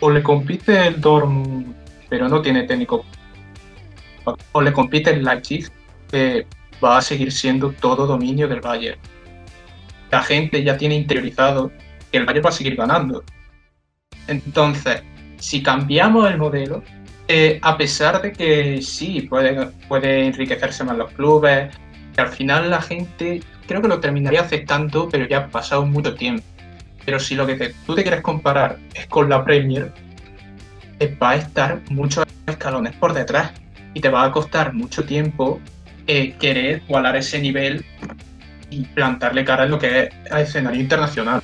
o le compite el Dortmund, pero no tiene técnico, o le compite el Leipzig, eh, va a seguir siendo todo dominio del Bayern. La gente ya tiene interiorizado el Bayern va a seguir ganando. Entonces, si cambiamos el modelo, eh, a pesar de que sí, puede, puede enriquecerse más los clubes, que al final la gente creo que lo terminaría aceptando, pero ya ha pasado mucho tiempo. Pero si lo que tú te quieres comparar es con la Premier, eh, va a estar muchos escalones por detrás y te va a costar mucho tiempo eh, querer igualar ese nivel y plantarle cara en lo que es el escenario internacional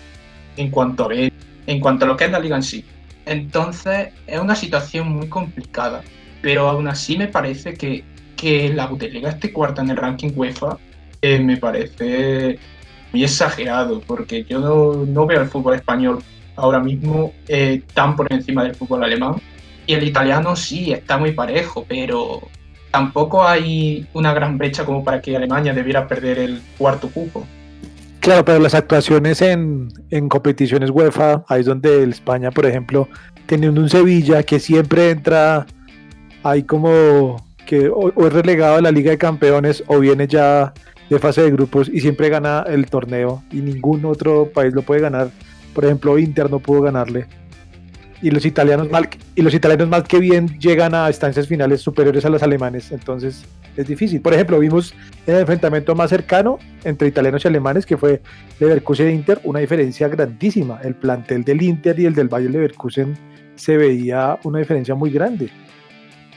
en cuanto a en cuanto a lo que es la liga en sí. Entonces es una situación muy complicada, pero aún así me parece que, que la Bundesliga esté cuarta en el ranking UEFA eh, me parece muy exagerado, porque yo no, no veo el fútbol español ahora mismo eh, tan por encima del fútbol alemán. Y el italiano sí, está muy parejo, pero tampoco hay una gran brecha como para que Alemania debiera perder el cuarto cupo. Claro, pero las actuaciones en, en competiciones UEFA, ahí es donde España, por ejemplo, teniendo un Sevilla que siempre entra ahí como que o, o es relegado a la Liga de Campeones o viene ya de fase de grupos y siempre gana el torneo y ningún otro país lo puede ganar. Por ejemplo, Inter no pudo ganarle. Y los italianos mal y los italianos más que bien llegan a estancias finales superiores a los alemanes, entonces es difícil. Por ejemplo, vimos en el enfrentamiento más cercano entre italianos y alemanes que fue Leverkusen e Inter, una diferencia grandísima. El plantel del Inter y el del Bayern Leverkusen se veía una diferencia muy grande.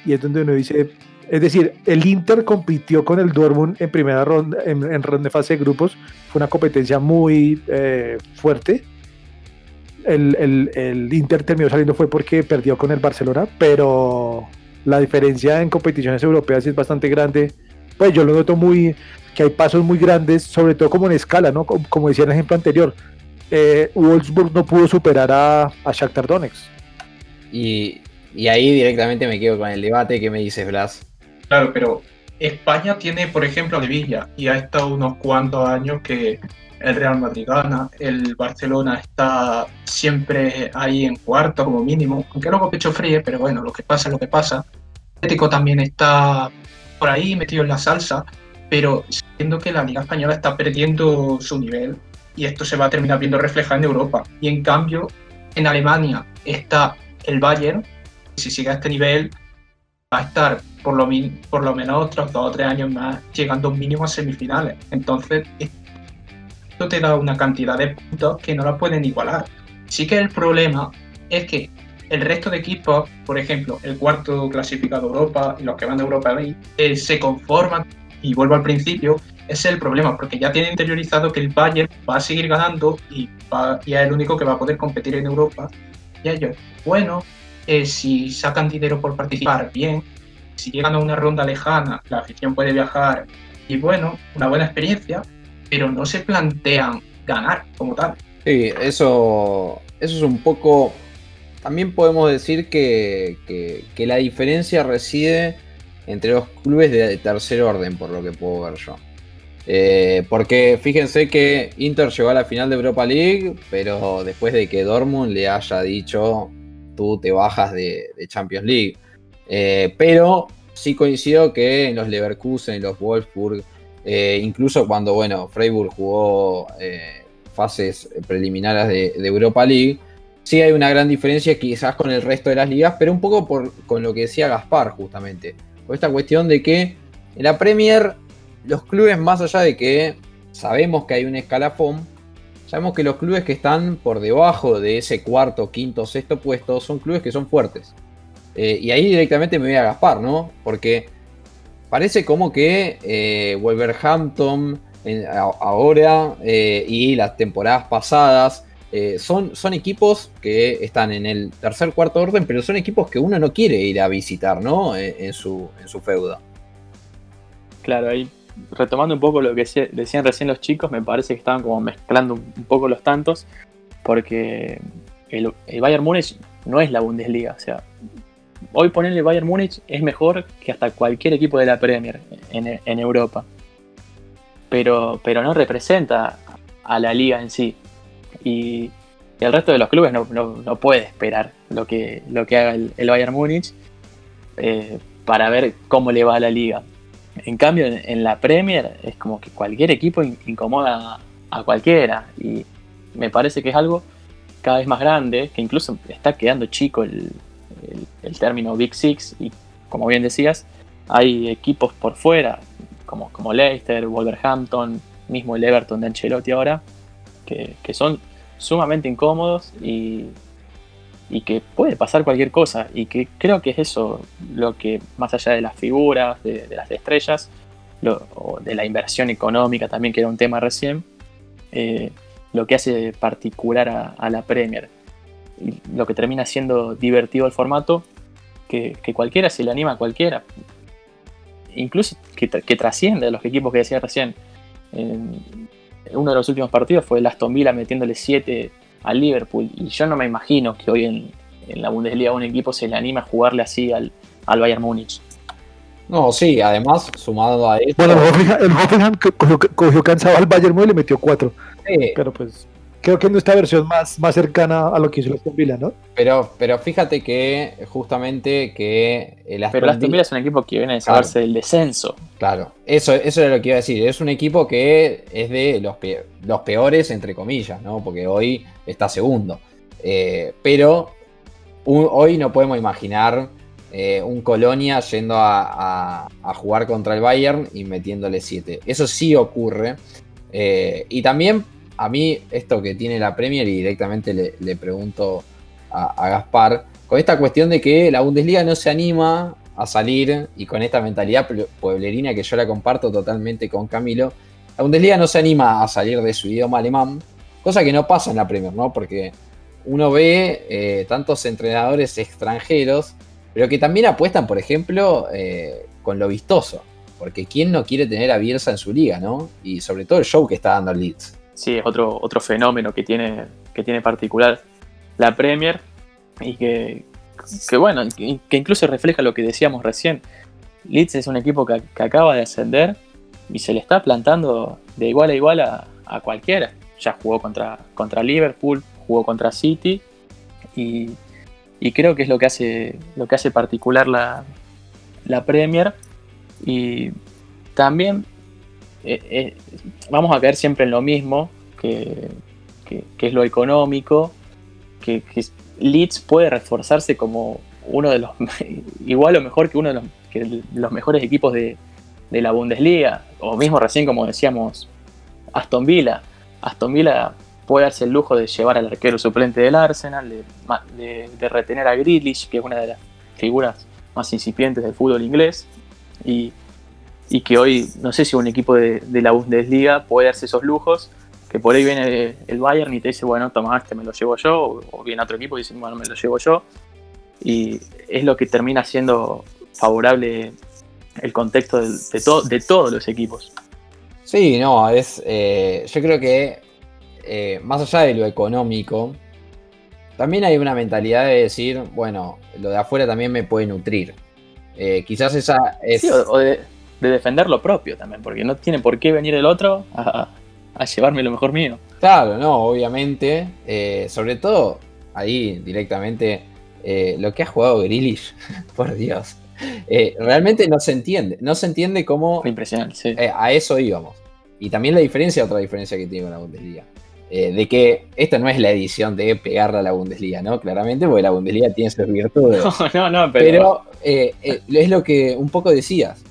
Y es donde uno dice, es decir, el Inter compitió con el Dortmund en primera ronda, en, en ronda de fase de grupos. Fue una competencia muy eh, fuerte. El, el, el, Inter terminó saliendo fue porque perdió con el Barcelona, pero la diferencia en competiciones europeas es bastante grande. Pues yo lo noto muy, que hay pasos muy grandes, sobre todo como en escala, ¿no? Como, como decía en el ejemplo anterior. Eh, Wolfsburg no pudo superar a, a Shakhtar Donetsk. Y, y ahí directamente me quedo con el debate que me dices, Blas. Claro, pero España tiene, por ejemplo, a Villa y ha estado unos cuantos años que el Real Madrid gana, el Barcelona está siempre ahí en cuarto como mínimo, aunque luego pecho fríe, pero bueno, lo que pasa es lo que pasa. El Atlético también está por ahí metido en la salsa, pero siendo que la Liga Española está perdiendo su nivel y esto se va a terminar viendo reflejado en Europa. Y en cambio, en Alemania está el Bayern, si sigue a este nivel, va a estar por lo, por lo menos otros dos o tres años más llegando mínimo a semifinales. Entonces, esto te da una cantidad de puntos que no la pueden igualar. Sí que el problema es que el resto de equipos, por ejemplo, el cuarto clasificado de Europa y los que van de Europa League, eh, se conforman, y vuelvo al principio, ese es el problema, porque ya tienen interiorizado que el Bayern va a seguir ganando y, va, y es el único que va a poder competir en Europa. Y ellos, bueno, eh, si sacan dinero por participar, bien. Si llegan a una ronda lejana, la afición puede viajar y bueno, una buena experiencia, pero no se plantean ganar como tal. Sí, eso, eso es un poco... También podemos decir que, que, la diferencia reside entre los clubes de tercer orden, por lo que puedo ver yo. Eh, porque fíjense que Inter llegó a la final de Europa League, pero después de que Dortmund le haya dicho tú te bajas de, de Champions League. Eh, pero sí coincido que en los Leverkusen, en los Wolfsburg, eh, incluso cuando bueno, Freiburg jugó eh, fases preliminares de, Europa League, sí hay una gran diferencia quizás con el resto de las ligas, pero un poco por, con lo que decía Gaspar justamente. Por esta cuestión de que en la Premier los clubes más allá de que sabemos que hay un escalafón, sabemos que los clubes que están por debajo de ese cuarto, quinto, sexto puesto son clubes que son fuertes. Eh, y ahí directamente me voy a Gaspar, ¿no? Porque parece como que eh, Wolverhampton ahora eh, y las temporadas pasadas eh, son, son equipos que están en el tercer, cuarto orden, pero son equipos que uno no quiere ir a visitar, ¿no? En, en su, en su feuda. Claro, ahí retomando un poco lo que decían recién los chicos, me parece que estaban como mezclando un poco los tantos, porque el, el Bayern Múnich no es la Bundesliga. O sea, hoy ponerle Bayern Múnich es mejor que hasta cualquier equipo de la Premier en, Europa. Pero, pero no representa a la liga en sí. Y, el resto de los clubes no, no, no, puede esperar lo que, lo que haga el, Bayern Múnich eh, para ver cómo le va a la liga. En cambio, en, en, la Premier es como que cualquier equipo incomoda a cualquiera. Y me parece que es algo cada vez más grande, que incluso está quedando chico el, el, término Big Six. Y como bien decías, hay equipos por fuera, como, como Leicester, Wolverhampton, mismo el Everton de Ancelotti ahora, que, que son sumamente incómodos y, y que puede pasar cualquier cosa y que creo que es eso lo que más allá de las figuras, de, las estrellas, o de la inversión económica también que era un tema recién, eh, lo que hace particular a, la Premier y lo que termina siendo divertido el formato que, que cualquiera se le anima a cualquiera incluso que, que trasciende a los equipos que decía recién en uno de los últimos partidos fue el Aston Villa metiéndole 7 al Liverpool. Y yo no me imagino que hoy en, la Bundesliga un equipo se le anime a jugarle así al, al Bayern Múnich. No, sí, además, sumado a esto. Bueno, el Hoffenheim cogió, cansado al Bayern Múnich y le metió 4. Pero pues creo que es nuestra versión más, más cercana a lo que hizo el Aston Villa, ¿no? Pero, pero fíjate que justamente que el Aston, pero el Aston Villa es un equipo que viene a salvarse del descenso. Claro, eso, eso era lo que iba a decir. Es un equipo que es de los, los peores, entre comillas, ¿no? Porque hoy está segundo. Eh, pero hoy no podemos imaginar eh, un Colonia yendo a, jugar contra el Bayern y metiéndole 7. Eso sí ocurre. Eh, y también a mí esto que tiene la Premier y directamente le, pregunto a, Gaspar, con esta cuestión de que la Bundesliga no se anima a salir y con esta mentalidad pueblerina que yo la comparto totalmente con Camilo, la Bundesliga no se anima a salir de su idioma alemán, cosa que no pasa en la Premier, ¿no? Porque uno ve eh, tantos entrenadores extranjeros, pero que también apuestan, por ejemplo, eh, con lo vistoso. Porque quién no quiere tener a Bielsa en su liga, ¿no? Y sobre todo el show que está dando el Leeds sí, es otro, otro fenómeno que tiene, que tiene particular la Premier y que, bueno, que, incluso refleja lo que decíamos recién. Leeds es un equipo que, acaba de ascender y se le está plantando de igual a igual a, cualquiera. Ya jugó contra, contra Liverpool, jugó contra City y, creo que es lo que hace, lo que hace particular la, la Premier. Y también eh, eh, vamos a caer siempre en lo mismo, que, es lo económico, que, Leeds puede reforzarse como uno de los, [LAUGHS] igual o mejor que uno de los, mejores equipos de, la Bundesliga, o mismo recién como decíamos, Aston Villa. Aston Villa puede darse el lujo de llevar al arquero suplente del Arsenal, de, de retener a Grealish, que es una de las figuras más incipientes del fútbol inglés, y y que hoy no sé si un equipo de, la Bundesliga puede darse esos lujos, que por ahí viene el Bayern y te dice, bueno, toma, este me lo llevo yo, o viene otro equipo y dice, bueno, me lo llevo yo, y es lo que termina siendo favorable el contexto de, de todos los equipos. Sí, no, es. Eh, yo creo que eh, más allá de lo económico, también hay una mentalidad de decir, bueno, lo de afuera también me puede nutrir. Eh, quizás esa es de defender lo propio también, porque no tiene por qué venir el otro a, llevarme lo mejor mío. Claro, no, obviamente. Eh, sobre todo ahí directamente eh, lo que ha jugado Grealish, [LAUGHS] por Dios. Eh, realmente no se entiende. No se entiende cómo. Impresionante, sí. a eso íbamos. Y también la diferencia, otra diferencia que tiene con la Bundesliga. de que esta no es la edición de pegarle a la Bundesliga, ¿no? Claramente, porque la Bundesliga tiene sus virtudes. [LAUGHS] No, no, no, pero. Pero es lo que un poco decías.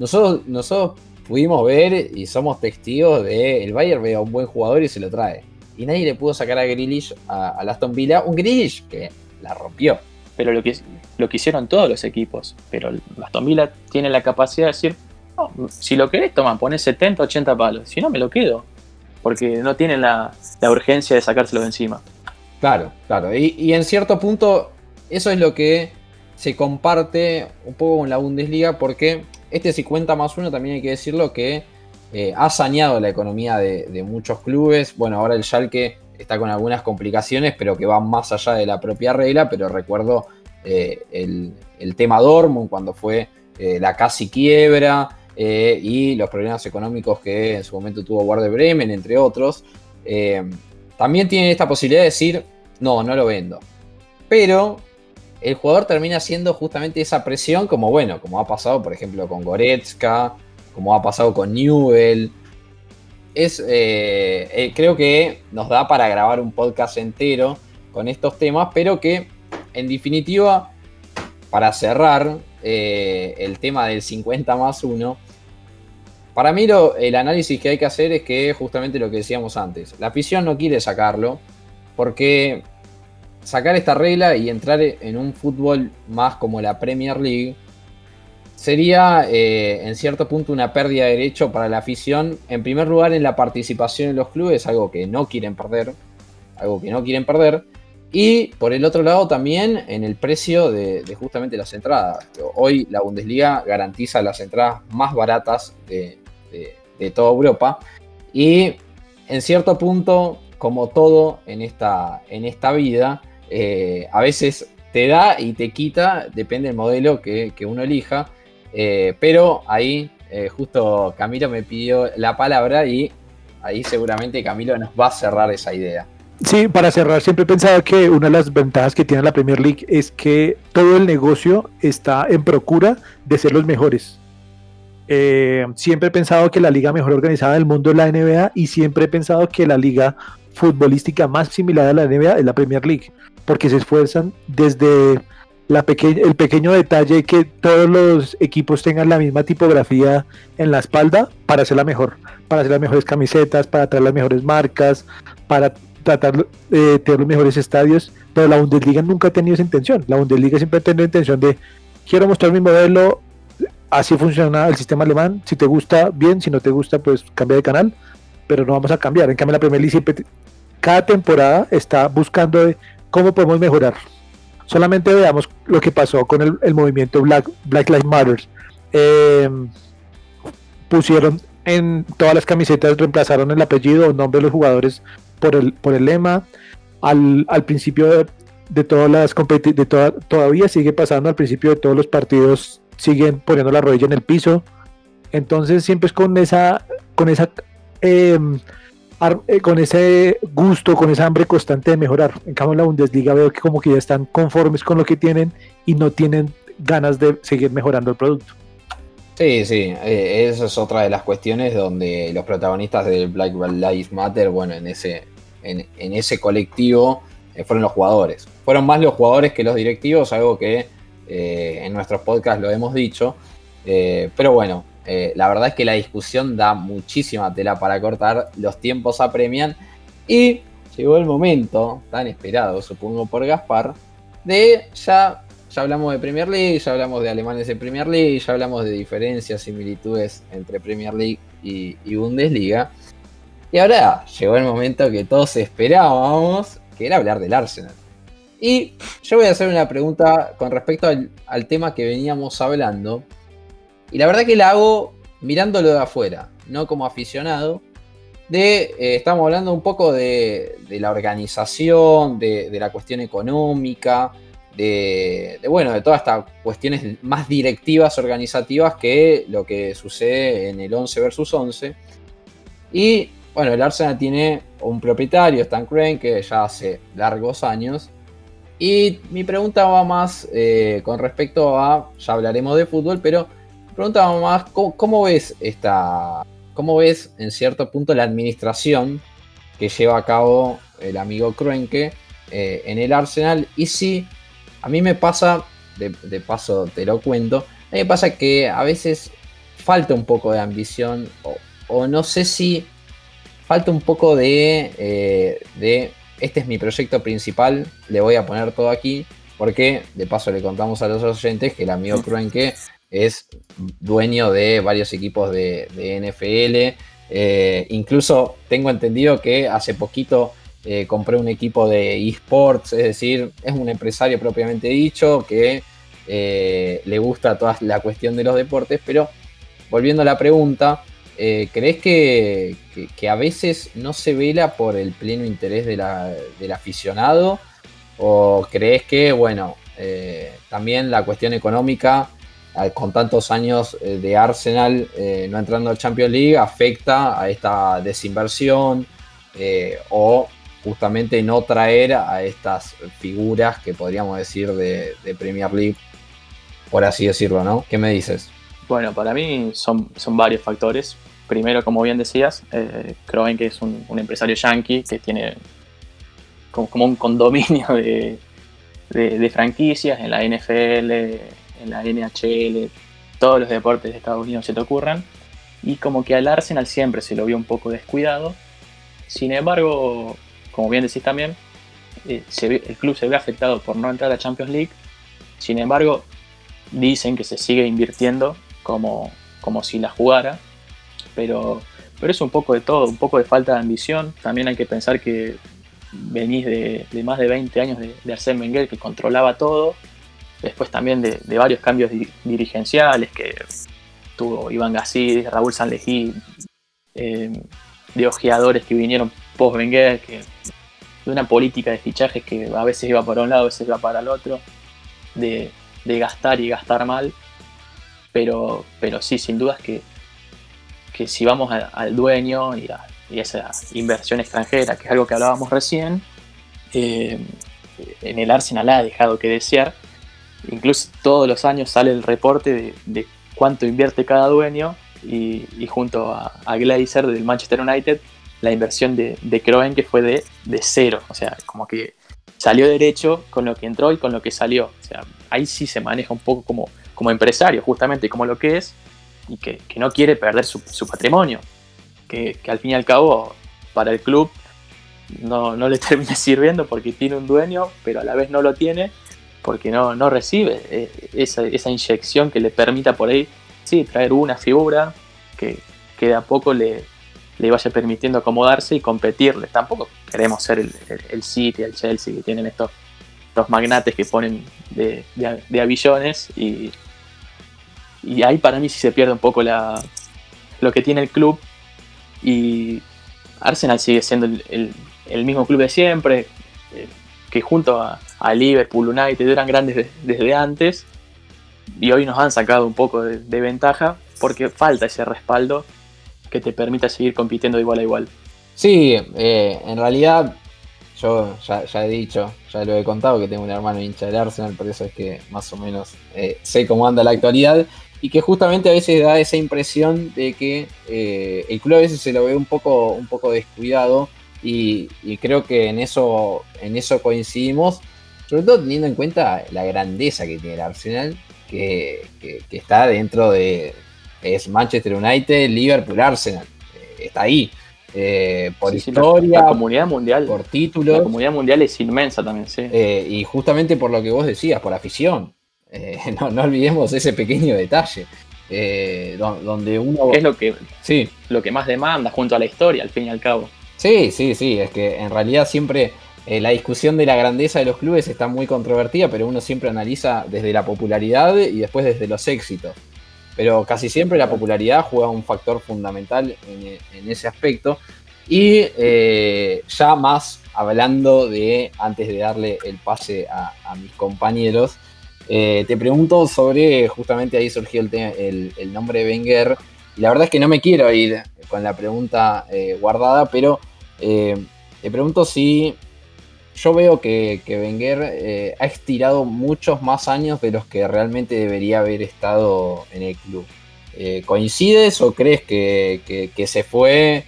Nosotros, nosotros pudimos ver y somos testigos de el Bayern ve a un buen jugador y se lo trae. Y nadie le pudo sacar a Grealish a, Aston Villa, un Grealish que la rompió. Pero lo que, lo que hicieron todos los equipos. Pero Aston Villa tiene la capacidad de decir, si lo querés, toma, pones 70, 80 palos. Si no, me lo quedo. Porque no tienen la, urgencia de sacárselo de encima. Claro, claro. Y, y en cierto punto, eso es lo que se comparte un poco con la Bundesliga porque este 50 más 1 también hay que decirlo que eh, ha sañado la economía de, muchos clubes. Bueno, ahora el Schalke está con algunas complicaciones, pero que van más allá de la propia regla. Pero recuerdo eh, el, tema Dortmund cuando fue eh, la casi quiebra y los problemas económicos que en su momento tuvo Werder Bremen, entre otros. también tiene esta posibilidad de decir, no, no lo vendo. Pero el jugador termina siendo justamente esa presión, como bueno, como ha pasado, por ejemplo, con Goretzka, como ha pasado con Newell. Es, eh, eh, creo que nos da para grabar un podcast entero con estos temas, pero que en definitiva, para cerrar eh, el tema del 50 más 1, para mí el análisis que hay que hacer es que justamente lo que decíamos antes, la afición no quiere sacarlo porque sacar esta regla y entrar en un fútbol más como la Premier League sería eh, en cierto punto una pérdida de derecho para la afición. En primer lugar, en la participación en los clubes, algo que no quieren perder, algo que no quieren perder. Y por el otro lado también en el precio de, justamente las entradas. Hoy la Bundesliga garantiza las entradas más baratas de, de toda Europa. Y en cierto punto, como todo en esta, en esta vida, eh, a veces te da y te quita, depende del modelo que, uno elija. Eh, pero ahí eh, justo Camilo me pidió la palabra y ahí seguramente Camilo nos va a cerrar esa idea. Sí, para cerrar, siempre he pensado que una de las ventajas que tiene la Premier League es que todo el negocio está en procura de ser los mejores. Siempre he pensado que la liga mejor organizada del mundo es la NBA y siempre he pensado que la liga futbolística más similar a la NBA es la Premier League, porque se esfuerzan desde la el pequeño detalle que todos los equipos tengan la misma tipografía en la espalda para hacer la mejor, para hacer las mejores camisetas, para traer las mejores marcas, para tratar de tener los mejores estadios, pero la Bundesliga nunca ha tenido esa intención. La Bundesliga siempre ha tenido la intención de quiero mostrar mi modelo, así funciona el sistema alemán, si te gusta, bien, si no te gusta, pues cambia de canal, pero no vamos a cambiar. En cambio, la Premier League siempre, cada temporada está buscando cómo podemos mejorar. Solamente veamos lo que pasó con el, movimiento Black, Black Lives Matter. Em, pusieron en todas las camisetas, reemplazaron el apellido o nombre de los jugadores por el, por el lema. Al, principio de, todas las de todavía sigue pasando, al principio de todos los partidos siguen poniendo la rodilla en el piso. Entonces siempre es con esa, con esa em, con ese gusto, con esa hambre constante de mejorar. En cambio, en la Bundesliga veo que como que ya están conformes con lo que tienen y no tienen ganas de seguir mejorando el producto. Sí, sí, eh, esa es otra de las cuestiones donde los protagonistas del Black Lives Matter, bueno, en ese, en, ese colectivo eh, fueron los jugadores. Fueron más los jugadores que los directivos, algo que en nuestros podcasts lo hemos dicho. pero bueno, eh, la verdad es que la discusión da muchísima tela para cortar, los tiempos apremian y llegó el momento, tan esperado supongo por Gaspar, de ya, ya hablamos de Premier League, ya hablamos de alemanes de Premier League, ya hablamos de diferencias, similitudes entre Premier League y, Bundesliga. Y ahora llegó el momento que todos esperábamos, que era hablar del Arsenal. Y yo voy a hacer una pregunta con respecto al tema que veníamos hablando, y la verdad que la hago mirándolo de afuera, no como aficionado. De, eh, estamos hablando un poco de, la organización, de, la cuestión económica, de, bueno, de todas estas cuestiones más directivas, organizativas que lo que sucede en el 11 versus 11. Y bueno, el Arsenal tiene un propietario, Stan Crane, que ya hace largos años. Y mi pregunta va más eh, con respecto a, ya hablaremos de fútbol, pero preguntaba más, ¿cómo, ves esta, cómo ves en cierto punto la administración que lleva a cabo el amigo Kroenke eh, en el Arsenal? Y si a mí me pasa, de, paso te lo cuento, a mí me pasa que a veces falta un poco de ambición o, no sé si falta un poco de, eh, de, este es mi proyecto principal, le voy a poner todo aquí, porque de paso le contamos a los oyentes que el amigo Kroenke es dueño de varios equipos de, NFL. Eh, incluso tengo entendido que hace poquito eh, compré un equipo de esports, es decir, es un empresario propiamente dicho que eh, le gusta toda la cuestión de los deportes, pero volviendo a la pregunta, ¿crees que, a veces no se vela por el pleno interés del aficionado? ¿O crees que, bueno, también la cuestión económica con tantos años eh, de Arsenal eh, no entrando al Champions League afecta a esta desinversión eh, o justamente no traer a estas figuras que podríamos decir de, Premier League, por así decirlo, ¿no? ¿Qué me dices? Bueno, para mí son, son varios factores. Primero, como bien decías, eh, es un, empresario yankee que tiene como, un condominio de franquicias en la NFL, en la NHL, todos los deportes de Estados Unidos se te ocurran. Y como que al Arsenal siempre se lo vio un poco descuidado. Sin embargo, como bien decís también, eh, el club se ve afectado por no entrar a Champions League. Sin embargo, dicen que se sigue invirtiendo como, como si la jugara. Pero, pero es un poco de todo, un poco de falta de ambición. También hay que pensar que venís de, más de 20 años de, de Arsène Wenger que controlaba todo después también de, varios cambios dirigenciales que tuvo Iván Gassi, Raúl Sanlejí, eh, de ojeadores que vinieron post-Wenger, de una política de fichajes que a veces iba para un lado, a veces iba para el otro, de, gastar y gastar mal. Pero, pero sí, sin dudas que, que si vamos al dueño y a, esa inversión extranjera, que es algo que hablábamos recién, eh, en el Arsenal ha dejado que desear. Incluso todos los años sale el reporte de, cuánto invierte cada dueño y, junto a, Glazer del Manchester United la inversión de, de que fue de, de, cero. O sea, como que salió derecho con lo que entró y con lo que salió. O sea, ahí sí se maneja un poco como, como empresario, justamente como lo que es, y que, no quiere perder su, patrimonio. Que, al fin y al cabo, para el club no, le [LAUGHS] termina sirviendo porque tiene un dueño, pero a la vez no lo tiene porque no, no recibe eh, esa, inyección que le permita por ahí, sí, traer una figura que, que de a poco le, le vaya permitiendo acomodarse y competirle. Tampoco queremos ser el, el, City, el Chelsea, que tienen estos, magnates que ponen de, de, avillones y, y ahí para mí sí se pierde un poco la, lo que tiene el club y Arsenal sigue siendo el, mismo club de siempre, eh, que junto a, Liverpool, United eran grandes desde antes y hoy nos han sacado un poco de, ventaja porque falta ese respaldo que te permita seguir compitiendo igual a igual. Sí, eh, en realidad yo ya, he dicho, ya lo he contado que tengo un hermano hincha del Arsenal, por eso es que más o menos eh, sé cómo anda la actualidad y que justamente a veces da esa impresión de que eh, el club a veces se lo ve un poco, un poco descuidado y, creo que en eso, en eso coincidimos, sobre todo teniendo en cuenta la grandeza que tiene el Arsenal, que está dentro de, es Manchester United, Liverpool, Arsenal. Eh, está ahí. Eh, por historia, la, comunidad mundial, por títulos. La comunidad mundial es inmensa también, sí. Eh, y justamente por lo que vos decías, por afición. [LAUGHS] no, olvidemos ese pequeño detalle. donde uno. Es lo que, sí. lo que más demanda junto a la historia, al fin y al cabo. Sí, sí, sí. Es que en realidad siempre la discusión de la grandeza de los clubes está muy controvertida, pero uno siempre analiza desde la popularidad y después desde los éxitos pero casi siempre la popularidad juega un factor fundamental en, ese aspecto. Y eh, ya más hablando de, antes de darle el pase a, mis compañeros, eh, te pregunto sobre, justamente ahí surgió el, el, nombre de Wenger. La verdad es que no me quiero ir con la pregunta eh, guardada, pero te pregunto si yo veo que, que Wenger eh, ha estirado muchos más años de los que realmente debería haber estado en el club. Eh, ¿Coincides o crees que, se fue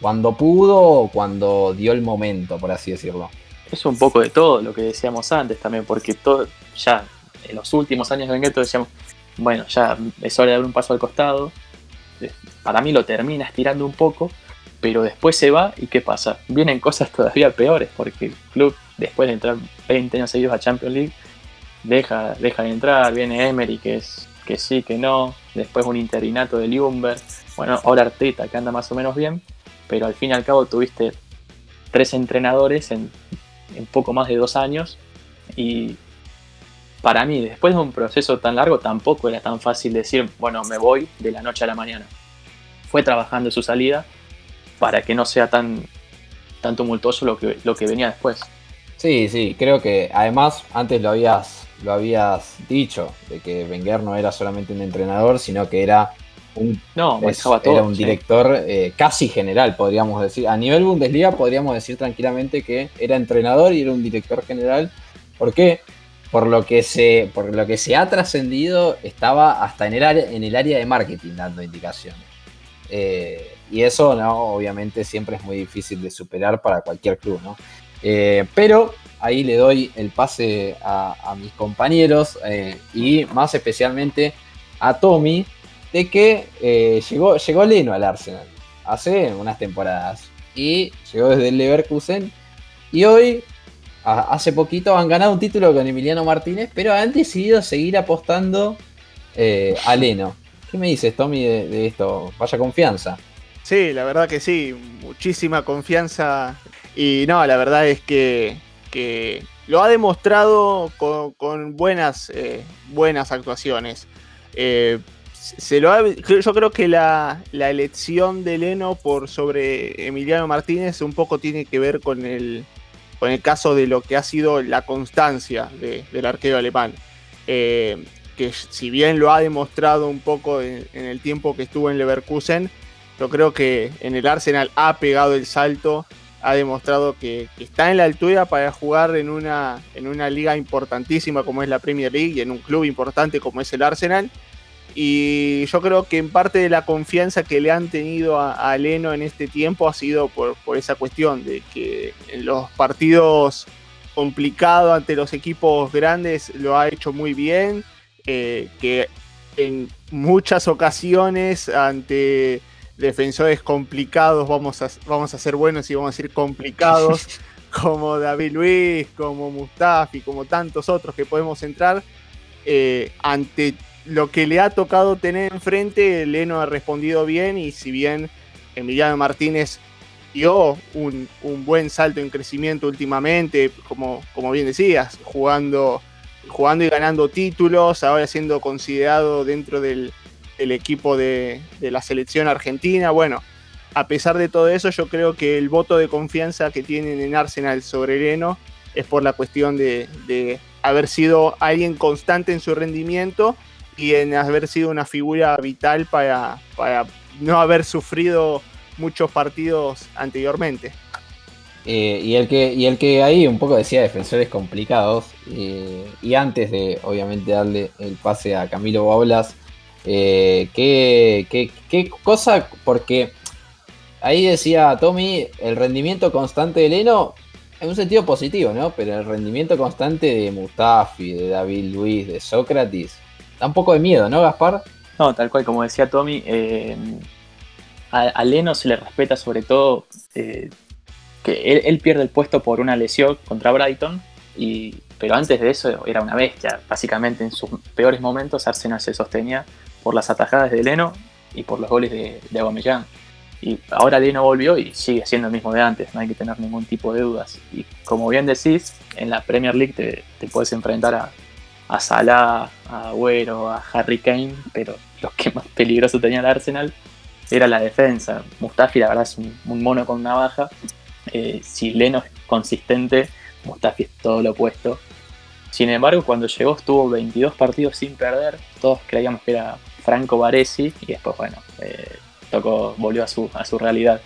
cuando pudo o cuando dio el momento, por así decirlo? Es un poco de todo lo que decíamos antes también, porque ya en los últimos años de Wenger decíamos, bueno, ya es hora de dar un paso al costado. Para mí lo termina estirando un poco, pero después se va y ¿qué pasa? Vienen cosas todavía peores porque el club, después de entrar 20 años seguidos a Champions League, deja, deja de entrar, viene Emery que es que sí, que no, después un interinato de Ljungberg, bueno, ahora Arteta que anda más o menos bien, pero al fin y al cabo tuviste tres entrenadores en, en poco más de dos años y para mí, después de un proceso tan largo, tampoco era tan fácil decir, bueno, me voy de la noche a la mañana. Fue trabajando su salida para que no sea tan, tan tumultuoso lo que, lo que venía después. Sí, sí, creo que además antes lo habías, lo habías dicho, de que Wenger no era solamente un entrenador, sino que era un, no, era un director eh, casi general, podríamos decir. A nivel Bundesliga podríamos decir tranquilamente que era entrenador y era un director general. ¿Por qué? Por lo que se, por lo que se ha trascendido, estaba hasta en el, área, en el área de marketing dando indicaciones. Eh, y eso, ¿no? Obviamente siempre es muy difícil de superar para cualquier club, ¿no? Eh, pero ahí le doy el pase a, mis compañeros eh, y más especialmente a Tommy de que eh, llegó, llegó Leno al Arsenal hace unas temporadas y llegó desde el Leverkusen y hoy hace poquito han ganado un título con Emiliano Martínez pero han decidido seguir apostando a Leno. ¿Qué me dices Tommy de esto? Vaya confianza. Sí, la verdad que sí, muchísima confianza. Y no, la verdad es que, lo ha demostrado con, buenas, eh, buenas actuaciones. Eh, se lo yo creo que la, elección de Leno por sobre Emiliano Martínez un poco tiene que ver con el, con el caso de lo que ha sido la constancia del arquero alemán. Eh, que si bien lo ha demostrado un poco en, el tiempo que estuvo en Leverkusen, yo creo que en el Arsenal ha pegado el salto, ha demostrado que, está en la altura para jugar en una, en una liga importantísima como es la Premier League y en un club importante como es el Arsenal. Y yo creo que en parte de la confianza que le han tenido a, Leno en este tiempo ha sido por, por, esa cuestión de que en los partidos complicados ante los equipos grandes lo ha hecho muy bien, eh, que en muchas ocasiones ante defensores complicados vamos a, vamos a ser buenos y vamos a ser complicados [LAUGHS] como David Luis, como Mustafi, como tantos otros que podemos entrar. Eh, ante lo que le ha tocado tener enfrente, Leno ha respondido bien y si bien Emiliano Martínez dio un, buen salto en crecimiento últimamente, como, como bien decías, jugando, jugando y ganando títulos, ahora siendo considerado dentro del, equipo de, la selección argentina. Bueno, a pesar de todo eso, yo creo que el voto de confianza que tienen en Arsenal sobre Leno es por la cuestión de, haber sido alguien constante en su rendimiento y en haber sido una figura vital para, para no haber sufrido muchos partidos anteriormente. Eh, y, el que, y el que ahí un poco decía defensores complicados, eh, y antes de obviamente darle el pase a Camilo Baulas, eh, ¿qué, qué, cosa, porque ahí decía Tommy, el rendimiento constante de Leno, en un sentido positivo, ¿no? Pero el rendimiento constante de Mustafi, de David Luis, de Sócrates, da un poco de miedo, ¿no, Gaspar? No, tal cual, como decía Tommy, a, Leno se le respeta sobre todo eh, que él, pierde el puesto por una lesión contra Brighton, y, pero antes de eso era una bestia. Básicamente en sus peores momentos Arsenal se sostenía por las atajadas de Leno y por los goles de, de. Y ahora Leno volvió y sigue siendo el mismo de antes, no hay que tener ningún tipo de dudas. Y como bien decís, en la Premier League te, puedes enfrentar a, a Salah, a Agüero, a Harry Kane, pero lo que más peligroso tenía el Arsenal era la defensa. Mustafi, la verdad, es un, mono con navaja. Eh, si Leno es consistente, Mustafi es todo lo opuesto. Sin embargo, cuando llegó estuvo 22 partidos sin perder. Todos creíamos que era Franco Baresi y después, bueno, eh, tocó, volvió a su, a su realidad.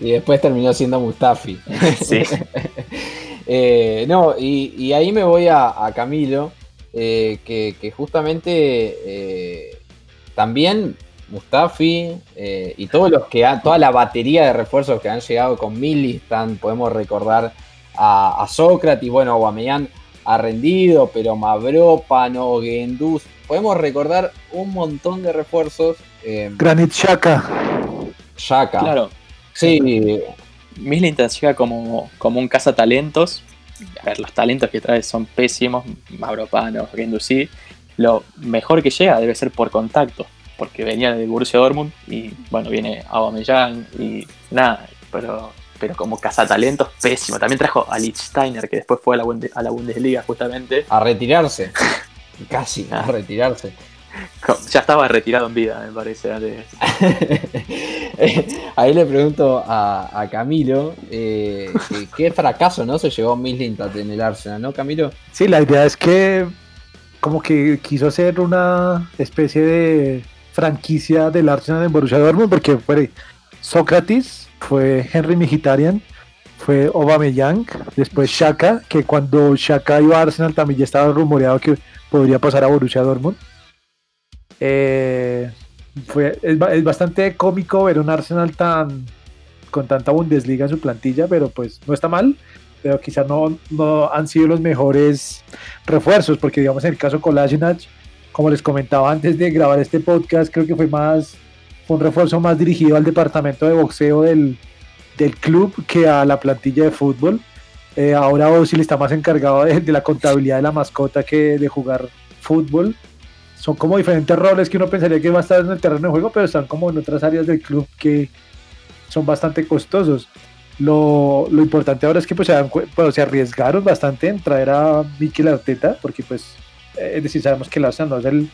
Y después terminó siendo Mustafi. Sí. [LAUGHS] Eh, no, y, ahí me voy a, Camilo, que, justamente también Mustafi eh, y todos los que toda la batería de refuerzos que han llegado con Milistan, podemos recordar a, Sócrates, bueno, Guamellán ha rendido, pero Mavropano, Gendús, podemos recordar un montón de refuerzos. Eh, Granit Shaka. Shaka. Claro. Sí. Milintan llega como, como un cazatalentos. A ver, los talentos que trae son pésimos. Mavropano, Gendouzi. Lo mejor que llega debe ser por contacto porque venía de Borussia Dortmund y bueno, viene Aubameyang y nada, pero, pero como cazatalentos pésimo. También trajo a Lichtsteiner, que después fue a la, a la Bundesliga justamente. A retirarse. [LAUGHS] Casi, a retirarse. Ya estaba retirado en vida, me parece. [LAUGHS] Ahí le pregunto a, Camilo eh, qué fracaso, ¿no? Se llevó Mislintat en el Arsenal, ¿no, Camilo? Sí, la idea es que como que quiso hacer una especie de franquicia del Arsenal en Borussia Dortmund porque fue Sócrates, fue Henry Mkhitaryan, fue Aubameyang, después Shaka, que cuando Shaka iba a Arsenal también ya estaba rumoreado que podría pasar a Borussia Dortmund. Eh, fue, es, bastante cómico ver un Arsenal tan con tanta Bundesliga en su plantilla, pero pues no está mal, pero quizá no, no han sido los mejores refuerzos, porque digamos en el caso Kolasinac como les comentaba antes de grabar este podcast, creo que fue más un refuerzo más dirigido al departamento de boxeo del, club que a la plantilla de fútbol. Eh, ahora Ozil está más encargado de, la contabilidad de la mascota que de jugar fútbol. Son como diferentes roles que uno pensaría que va a estar en el terreno de juego, pero están como en otras áreas del club que son bastante costosos. Lo, importante ahora es que pues, se, se arriesgaron bastante en traer a Mikel Arteta, porque pues es decir, sabemos que el Arsenal no es el,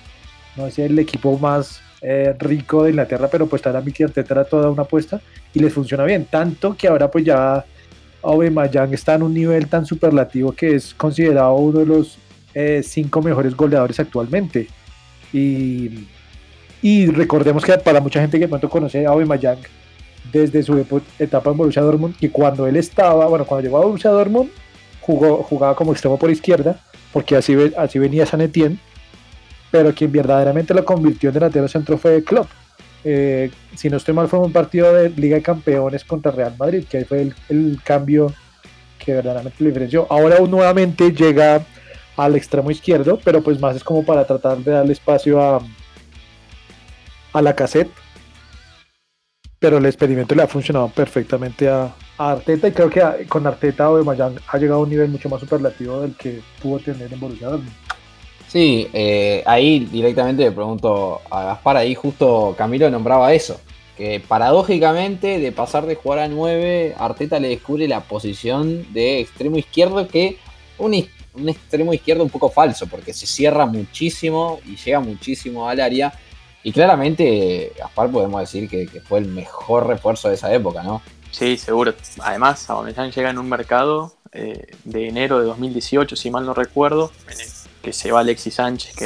no es el equipo más eh, rico de Inglaterra, pero pues para Mikel Arteta era toda una apuesta y les funciona bien. Tanto que ahora pues ya Aubameyang está en un nivel tan superlativo que es considerado uno de los eh, cinco mejores goleadores actualmente. Y, recordemos que para mucha gente que pronto conoce a Aubameyang desde su etapa en Borussia Dortmund, que cuando él estaba, bueno, cuando llegó a Borussia Dortmund, jugó, jugaba como extremo por izquierda, porque así, así venía San Etienne, pero quien verdaderamente lo convirtió en delantero centro fue Klopp. Eh, si no estoy mal, fue un partido de Liga de Campeones contra Real Madrid, que ahí fue el, cambio que verdaderamente lo diferenció. Ahora nuevamente llega al extremo izquierdo, pero pues más es como para tratar de darle espacio a, a la cassette. Pero el experimento le ha funcionado perfectamente a, Arteta y creo que con Arteta o ha llegado a un nivel mucho más superlativo del que pudo tener en Borussia. Sí, eh, ahí directamente le pregunto a Gaspar, ahí justo Camilo nombraba eso, que paradójicamente de pasar de jugar a 9, Arteta le descubre la posición de extremo izquierdo que un, un extremo izquierdo un poco falso, porque se cierra muchísimo y llega muchísimo al área. Y claramente Gaspar podemos decir que, fue el mejor refuerzo de esa época, ¿no? Sí, seguro. Además, Aubameyang llega en un mercado eh, de enero de 2018, si mal no recuerdo, en el que se va Alexis Sánchez, que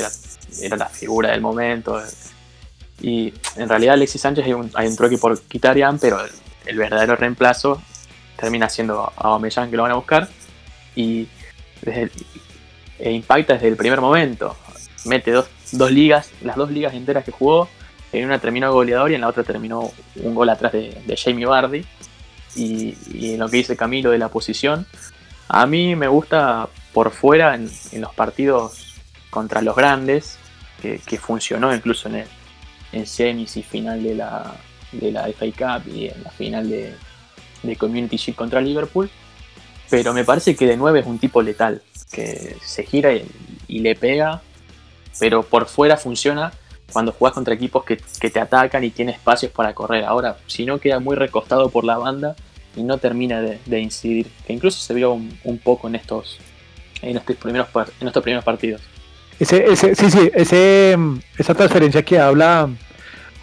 era, la figura del momento. Y en realidad Alexis Sánchez hay un, hay un truque por Kitarian, pero el, verdadero reemplazo termina siendo a Aubameyang que lo van a buscar. Y e impacta desde el primer momento. Mete dos, ligas, las dos ligas enteras que jugó. En una terminó goleador y en la otra terminó un gol atrás de, Jamie Vardy. Y, y, en lo que dice Camilo de la posición, a mí me gusta por fuera en, los partidos contra los grandes, que, funcionó incluso en, el, semis y final de la, de la FA Cup y en la final de, Community Shield contra Liverpool. Pero me parece que de 9 es un tipo letal, que se gira y, le pega, pero por fuera funciona cuando juegas contra equipos que, te atacan y tiene espacios para correr. Ahora, si no queda muy recostado por la banda y no termina de, incidir, que incluso se vio un poco en estos, en estos primeros, en estos primeros partidos. Ese, ese, sí, sí, ese, esa transferencia que habla,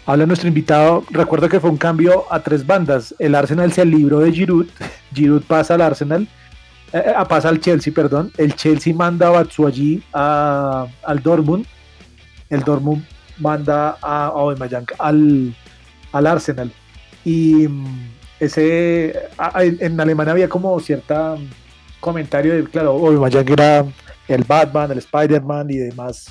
habla nuestro invitado, recuerdo que fue un cambio a tres bandas. El Arsenal se libró de Giroud, [LAUGHS] Giroud pasa al Arsenal, eh, eh, pasa al Chelsea, perdón. El Chelsea manda a Batsuagi al Dortmund, el Dortmund manda a Aubameyang al, al Arsenal. Y mm, ese en Alemania había como cierta comentario de, claro, Obi-Wan era el Batman, el Spider-Man y demás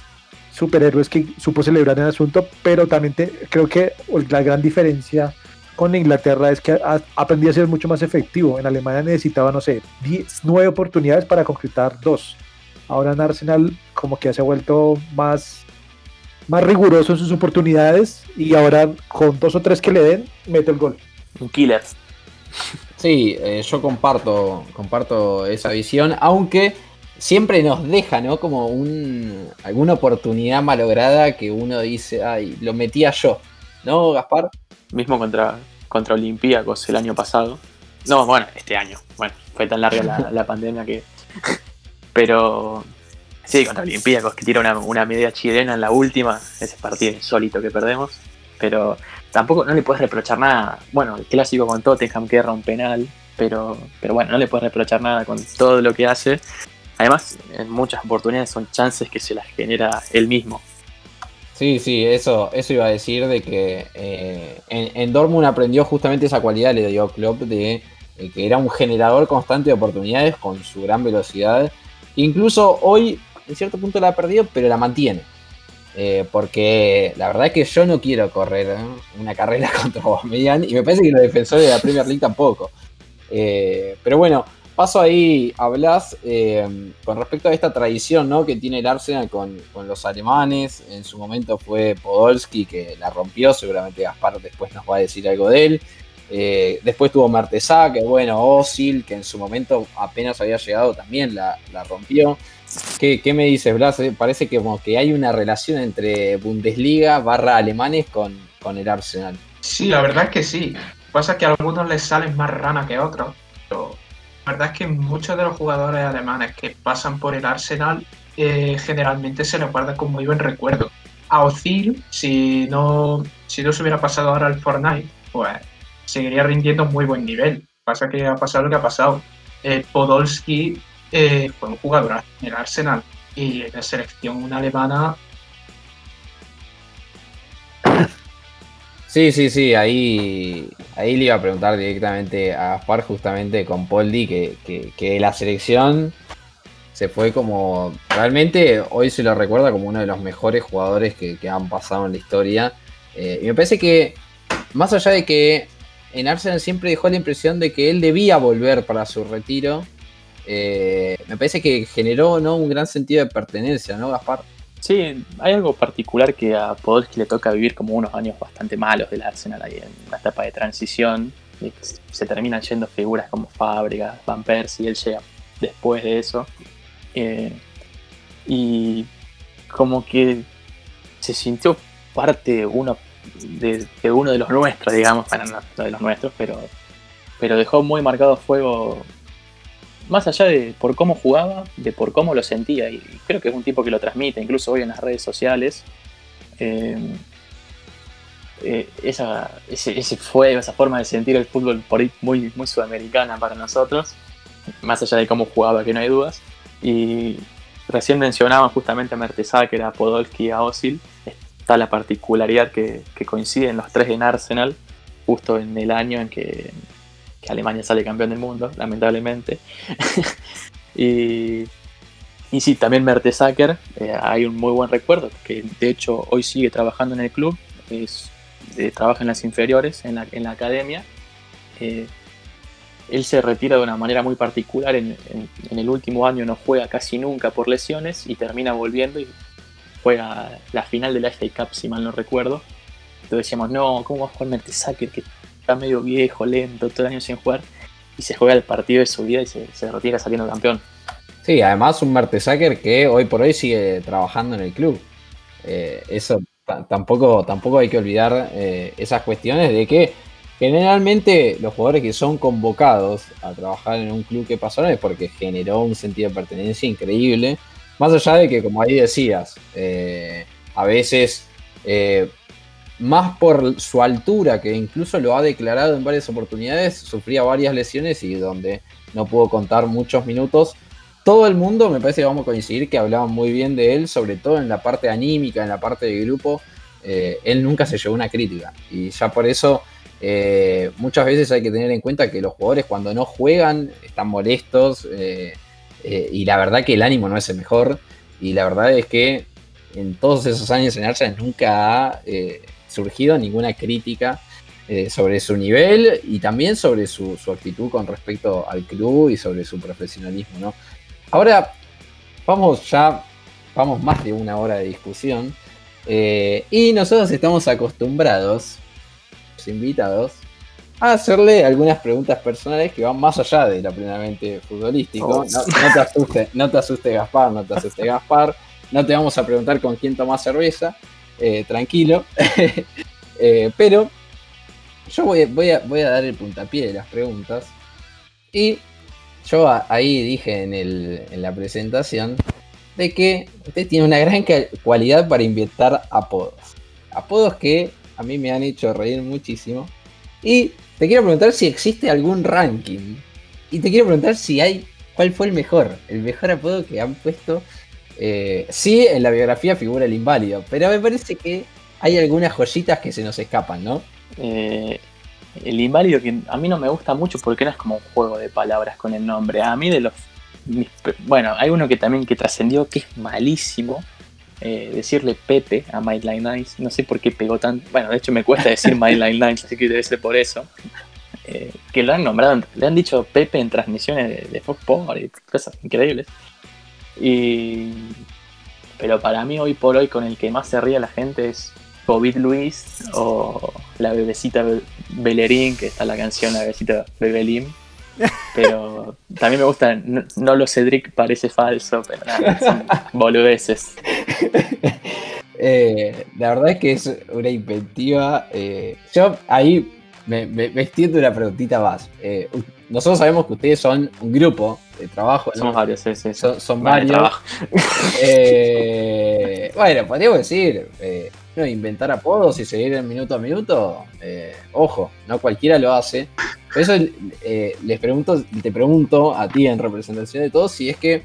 superhéroes que supo celebrar el asunto, pero también creo que la gran diferencia con Inglaterra es que aprendí a ser mucho más efectivo. En Alemania necesitaba, no sé, 10, 9 oportunidades para concretar dos. Ahora en Arsenal como que se ha vuelto más, más riguroso en sus oportunidades y ahora con dos o tres que le den, mete el gol. Un killer. Sí, eh, yo comparto, comparto esa visión, aunque siempre nos deja, ¿no? Como un, alguna oportunidad malograda que uno dice, ay, lo metía yo, ¿no, Gaspar? Mismo contra, contra Olympiacos el año pasado. No, bueno, este año. Bueno, fue tan larga la, [LAUGHS] pandemia que. Pero. Sí, contra Olympiacos, que tira una, una media chilena en la última. Ese partido insólito que perdemos. Pero tampoco no le puedes reprochar nada. Bueno, el clásico con Tottenham que erra un penal, pero, pero bueno, no le puedes reprochar nada con todo lo que hace. Además, en muchas oportunidades son chances que se las genera él mismo. Sí, sí, eso, eso iba a decir de que eh, en, Dortmund aprendió justamente esa cualidad, le dio Klopp, de, que era un generador constante de oportunidades con su gran velocidad. Incluso hoy, en cierto punto la ha perdido, pero la mantiene. Eh, porque la verdad es que yo no quiero correr ¿eh? una carrera [LAUGHS] contra Aubameyang y me parece que los defensores de la Premier League tampoco. Eh, pero bueno, paso ahí a Blas con respecto a esta tradición ¿no? que tiene el Arsenal con, los alemanes. En su momento fue Podolski que la rompió, seguramente Gaspar después nos va a decir algo de él. después tuvo Martesá, que bueno, Osil, que en su momento apenas había llegado también la, la rompió. ¿Qué, me dices, Blas? Eh, parece que, como que hay una relación entre Bundesliga barra alemanes con, el Arsenal. Sí, la verdad es que sí. Pasa que a algunos les salen más rana que a otros. Pero la verdad es que muchos de los jugadores alemanes que pasan por el Arsenal eh, generalmente se les guarda con muy buen recuerdo. a Ozil, si no, si no se hubiera pasado ahora al Fortnite, pues seguiría rindiendo muy buen nivel. Pasa que ha pasado lo que ha pasado. Eh, Podolski eh, fue un jugador en Arsenal y en la selección alemana Sí, sí, sí, ahí, ahí le iba a preguntar directamente a Gaspar justamente con Poldi que, que, que la selección se fue como. Realmente hoy se lo recuerda como uno de los mejores jugadores que, que han pasado en la historia. Eh, y me parece que, más allá de que en Arsenal siempre dejó la impresión de que él debía volver para su retiro, eh, me parece que generó ¿no? un gran sentido de pertenencia, ¿no, Gaspar? Sí, hay algo particular que a Podolski le toca vivir como unos años bastante malos del Arsenal ahí en la etapa de transición. Se terminan yendo figuras como Fábricas, Van Persie, él llega después de eso. Eh, y como que se sintió parte uno de, de, uno de los nuestros, digamos, bueno, no de los nuestros, pero, pero dejó muy marcado fuego más allá de por cómo jugaba, de por cómo lo sentía. Y creo que es un tipo que lo transmite, incluso hoy en las redes sociales. Eh, eh, esa, ese, ese, esa forma de sentir el fútbol por ahí muy, muy sudamericana para nosotros, más allá de cómo jugaba, que no hay dudas. Y recién mencionaban justamente a Mertesacker, a Podolski y a Osil. Está la particularidad que, que coinciden los tres en Arsenal, justo en el año en que Alemania sale campeón del mundo, lamentablemente. [LAUGHS] y, sí, también Mertesacker, eh, hay un muy buen recuerdo, que de hecho hoy sigue trabajando en el club, es, eh, trabaja en las inferiores, en la, en la academia. Eh, él se retira de una manera muy particular, en, en, en, el último año no juega casi nunca por lesiones y termina volviendo y juega la final de la FA Cup, si mal no recuerdo. Entonces decíamos, no, ¿cómo va a jugar Mertesacker? Que está medio viejo, lento, todo el año sin jugar, y se juega el partido de su vida y se, se retira saliendo campeón. Sí, además un Mertesacker que hoy por hoy sigue trabajando en el club. Eh, eso tampoco, tampoco hay que olvidar eh, esas cuestiones de que generalmente los jugadores que son convocados a trabajar en un club que pasaron es porque generó un sentido de pertenencia increíble. Más allá de que, como ahí decías, eh, a veces más por su altura, que incluso lo ha declarado en varias oportunidades, sufría varias lesiones y donde no pudo contar muchos minutos. Todo el mundo, me parece que vamos a coincidir, que hablaban muy bien de él, sobre todo en la parte anímica, en la parte de grupo. Eh, él nunca se llevó una crítica. Y ya por eso eh, muchas veces hay que tener en cuenta que los jugadores cuando no juegan están molestos. Eh, y la verdad que el ánimo no es el mejor. Y la verdad es que en todos esos años en Arsenal nunca ha surgido ninguna crítica eh, sobre su nivel y también sobre su, su, actitud con respecto al club y sobre su profesionalismo. ¿no? Ahora vamos ya, vamos más de una hora de discusión eh, y nosotros estamos acostumbrados, los invitados, a hacerle algunas preguntas personales que van más allá de lo plenamente futbolístico. Oh. No, no, te asuste, no te asuste Gaspar, no te asuste Gaspar. No te vamos a preguntar con quién tomas cerveza eh, tranquilo. [LAUGHS] eh, pero yo voy, a, voy, a, dar el puntapié de las preguntas. Y yo ahí dije en, el, en la presentación de que usted tiene una gran cualidad para inventar apodos. Apodos que a mí me han hecho reír muchísimo. Y te quiero preguntar si existe algún ranking. Y te quiero preguntar si hay. ¿Cuál fue el mejor? El mejor apodo que han puesto eh, sí, en la biografía figura el inválido, pero me parece que hay algunas joyitas que se nos escapan, ¿no? Eh, el inválido que a mí no me gusta mucho porque no es como un juego de palabras con el nombre. A mí de los... Mis, bueno, hay uno que también que trascendió que es malísimo. Eh, decirle Pepe a My Line Nice, no sé por qué pegó tan... Bueno, de hecho me cuesta decir My [LAUGHS] Line Nice, así que debe ser por eso. Eh, que lo han nombrado, le han dicho Pepe en transmisiones de, de Fox Power y cosas increíbles. Y, pero para mí hoy por hoy con el que más se ríe la gente es COVID Luis o la bebecita Bellerín, que está la canción La bebecita Bebelín. Pero también me gusta, no, no lo Cedric parece falso, pero nada, son [LAUGHS] boludeces. Eh, la verdad es que es una inventiva. Eh, yo ahí me, me, me extiendo una preguntita más. Eh, nosotros sabemos que ustedes son un grupo de trabajo. ¿no? Somos varios, sí, sí. Son, son varios. trabajo. Eh, [LAUGHS] bueno, podríamos decir, eh, no, inventar apodos y seguir en minuto a minuto. eh, ojo, no cualquiera lo hace. Por eso eh, les pregunto, te pregunto a ti en representación de todos si es que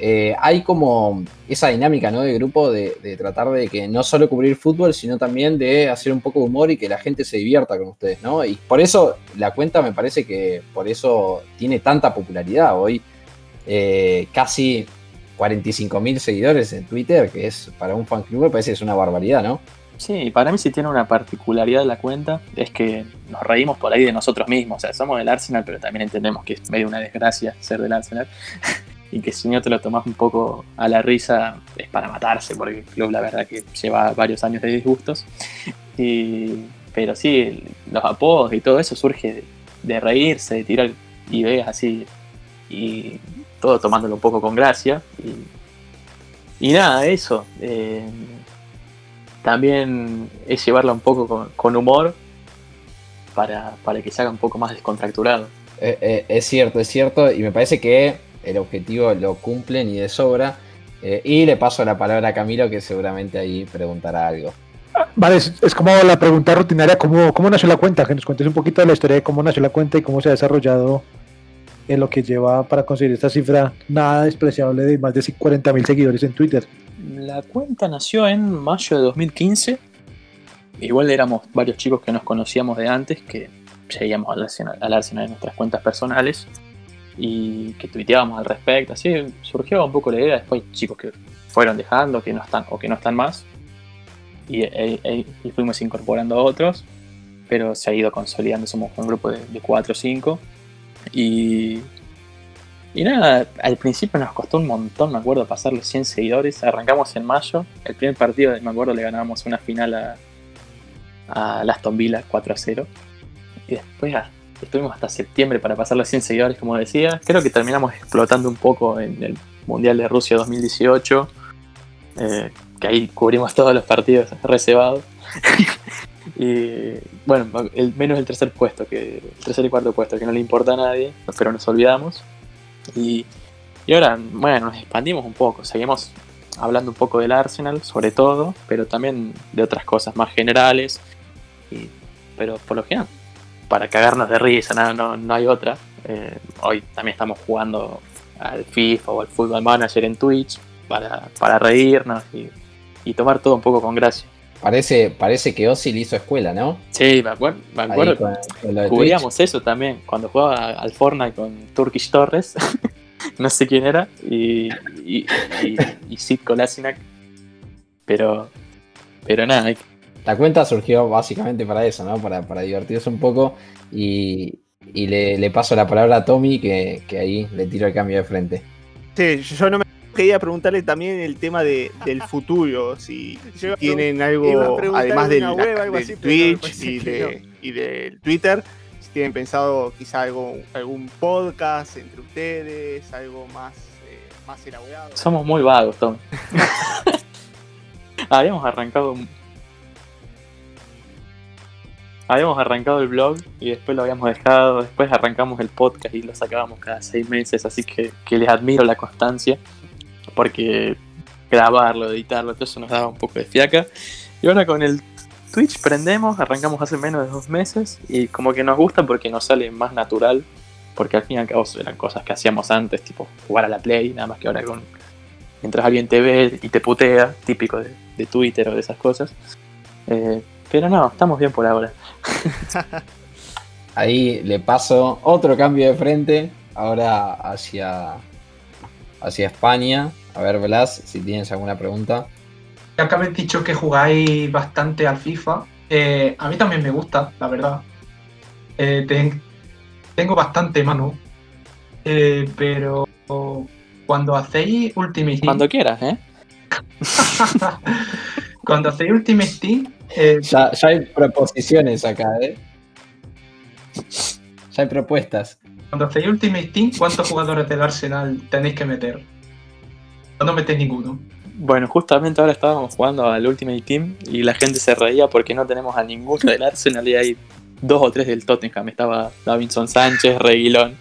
eh, hay como esa dinámica ¿no? de grupo de, tratar de que no solo cubrir fútbol, sino también de hacer un poco de humor y que la gente se divierta con ustedes, ¿no? Y por eso la cuenta me parece que por eso tiene tanta popularidad hoy. eh, casi 45.000 seguidores en Twitter, que es para un fan club me parece que es una barbaridad, ¿no? Sí, para mí sí tiene una particularidad la cuenta, es que nos reímos por ahí de nosotros mismos, o sea, somos del Arsenal, pero también entendemos que es medio una desgracia ser del Arsenal, [LAUGHS] y que si no te lo tomas un poco a la risa es para matarse, porque el club la verdad que lleva varios años de disgustos, y, pero sí, los apodos y todo eso surge de, reírse, de tirar ideas así, y todo tomándolo un poco con gracia, y, y nada, eso. eh, también es llevarla un poco con, con humor para, para que se haga un poco más descontracturado. Eh, eh, es cierto, es cierto, y me parece que el objetivo lo cumplen y de sobra. Eh, y le paso la palabra a Camilo, que seguramente ahí preguntará algo. Vale, es, es como la pregunta rutinaria, ¿cómo, ¿cómo nació la cuenta? Que nos cuentes un poquito de la historia de cómo nació la cuenta y cómo se ha desarrollado en lo que lleva para conseguir esta cifra nada despreciable de más de 40.000 seguidores en Twitter. La cuenta nació en mayo de 2015. Igual éramos varios chicos que nos conocíamos de antes, que seguíamos al Arsenal, al Arsenal en nuestras cuentas personales y que tuiteábamos al respecto. Así surgió un poco la idea. Después chicos que fueron dejando, que no están o que no están más. Y, e- e- y fuimos incorporando a otros. Pero se ha ido consolidando. Somos un grupo de, de 4 o 5. Y, y nada, al principio nos costó un montón, me acuerdo, pasar los 100 seguidores. Arrancamos en mayo. El primer partido, me acuerdo, le ganábamos una final a, a Aston Villa 4 a 0. Y después estuvimos hasta septiembre para pasar los 100 seguidores, como decía. Creo que terminamos explotando un poco en el Mundial de Rusia 2018. eh, que ahí cubrimos todos los partidos reservados. [LAUGHS] y bueno, menos el tercer puesto, que el tercer y cuarto puesto, que no le importa a nadie, pero nos olvidamos. Y, y ahora, bueno, nos expandimos un poco, seguimos hablando un poco del Arsenal, sobre todo, pero también de otras cosas más generales. Y, pero por lo general, para cagarnos de risa, no, no, no hay otra. Eh, hoy también estamos jugando al FIFA o al Football Manager en Twitch para, para reírnos y, y tomar todo un poco con gracia. Parece, parece que Ozil hizo escuela, ¿no? Sí, me acuerdo, me acuerdo con- con Cubríamos eso también, cuando jugaba al Fortnite con Turkish Torres, [LAUGHS] no sé quién era, y, y, y, y Sid Kolasinac. Pero, pero nada, hay- La cuenta surgió básicamente para eso, ¿no? Para, para divertirse un poco. Y, y le, le paso la palabra a Tommy, que, que ahí le tiro el cambio de frente. Sí, yo no me quería preguntarle también el tema de, del futuro, si tienen algo, además de del, una web, algo del así, Twitch y, de, y del Twitter, si tienen pensado quizá algo, algún podcast entre ustedes, algo más, eh, más elaborado. somos muy vagos, Tom. [LAUGHS] Habíamos arrancado un- Habíamos arrancado el blog y después lo habíamos dejado, después arrancamos el podcast y lo sacábamos cada seis meses, así que, que les admiro la constancia, porque grabarlo, editarlo, todo eso nos daba un poco de fiaca. Y ahora con el Twitch prendemos, arrancamos hace menos de dos meses y como que nos gusta porque nos sale más natural, porque al fin y al cabo eran cosas que hacíamos antes, tipo jugar a la Play, nada más que ahora con... Mientras alguien te ve y te putea, típico de, de Twitter o de esas cosas. Eh, pero no, estamos bien por ahora. Ahí le paso otro cambio de frente. Ahora hacia, hacia España. A ver, Blas, si tienes alguna pregunta. Ya que habéis dicho que jugáis bastante al FIFA, eh, a mí también me gusta, la verdad. Eh, ten- tengo bastante mano, eh, pero cuando hacéis Ultimate Team, Cuando quieras, ¿eh? [LAUGHS] [LAUGHS] cuando hacéis Ultimate Team, eh, Ya, ya hay proposiciones acá, ¿eh? Ya hay propuestas. cuando hacéis Ultimate Team, ¿cuántos jugadores del Arsenal tenéis que meter? ¿O no metéis ninguno? Bueno, justamente ahora estábamos jugando al Ultimate Team y la gente se reía porque no tenemos a ninguno del Arsenal y hay dos o tres del Tottenham. Estaba Davinson Sánchez, Reguilón.